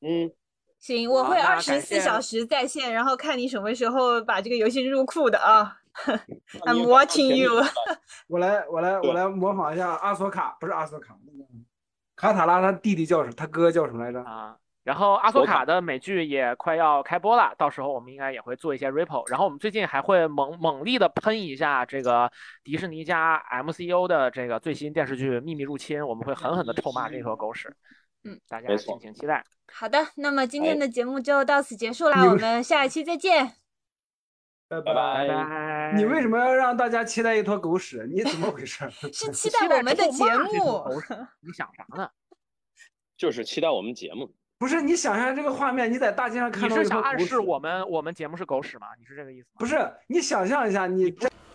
嗯，行，我会二十四小时在线，然后看你什么时候把这个游戏入库的啊。I'm watching you 给。我来我来我来模仿一下阿索卡，不是阿索卡，卡塔拉他弟弟叫什么？他哥叫什么来着？啊。然后阿索索卡卡的美剧也快要开播了，到时候我们应该也会做一些 repo。然后我们最近还会猛猛力的喷一下这个迪士尼加 MCU 的这个最新电视剧《秘密入侵》，我们会狠狠的臭骂这坨狗屎。嗯，大家敬请期待。好的，那么今哎天的节目就到此结束啦，你我们下一期再见。拜拜拜拜。你为什么要让大家期待一坨狗屎？你怎么回事？<laughs> 是期 <laughs> 期待待我们的节目 <laughs> 你想啥呢？就是期待我们节目。不是你想象这个画面，你在大街上看到一坨狗屎是想暗示，我们我们节目是狗屎吗？你是这个意思吗？不是你想象一下，你这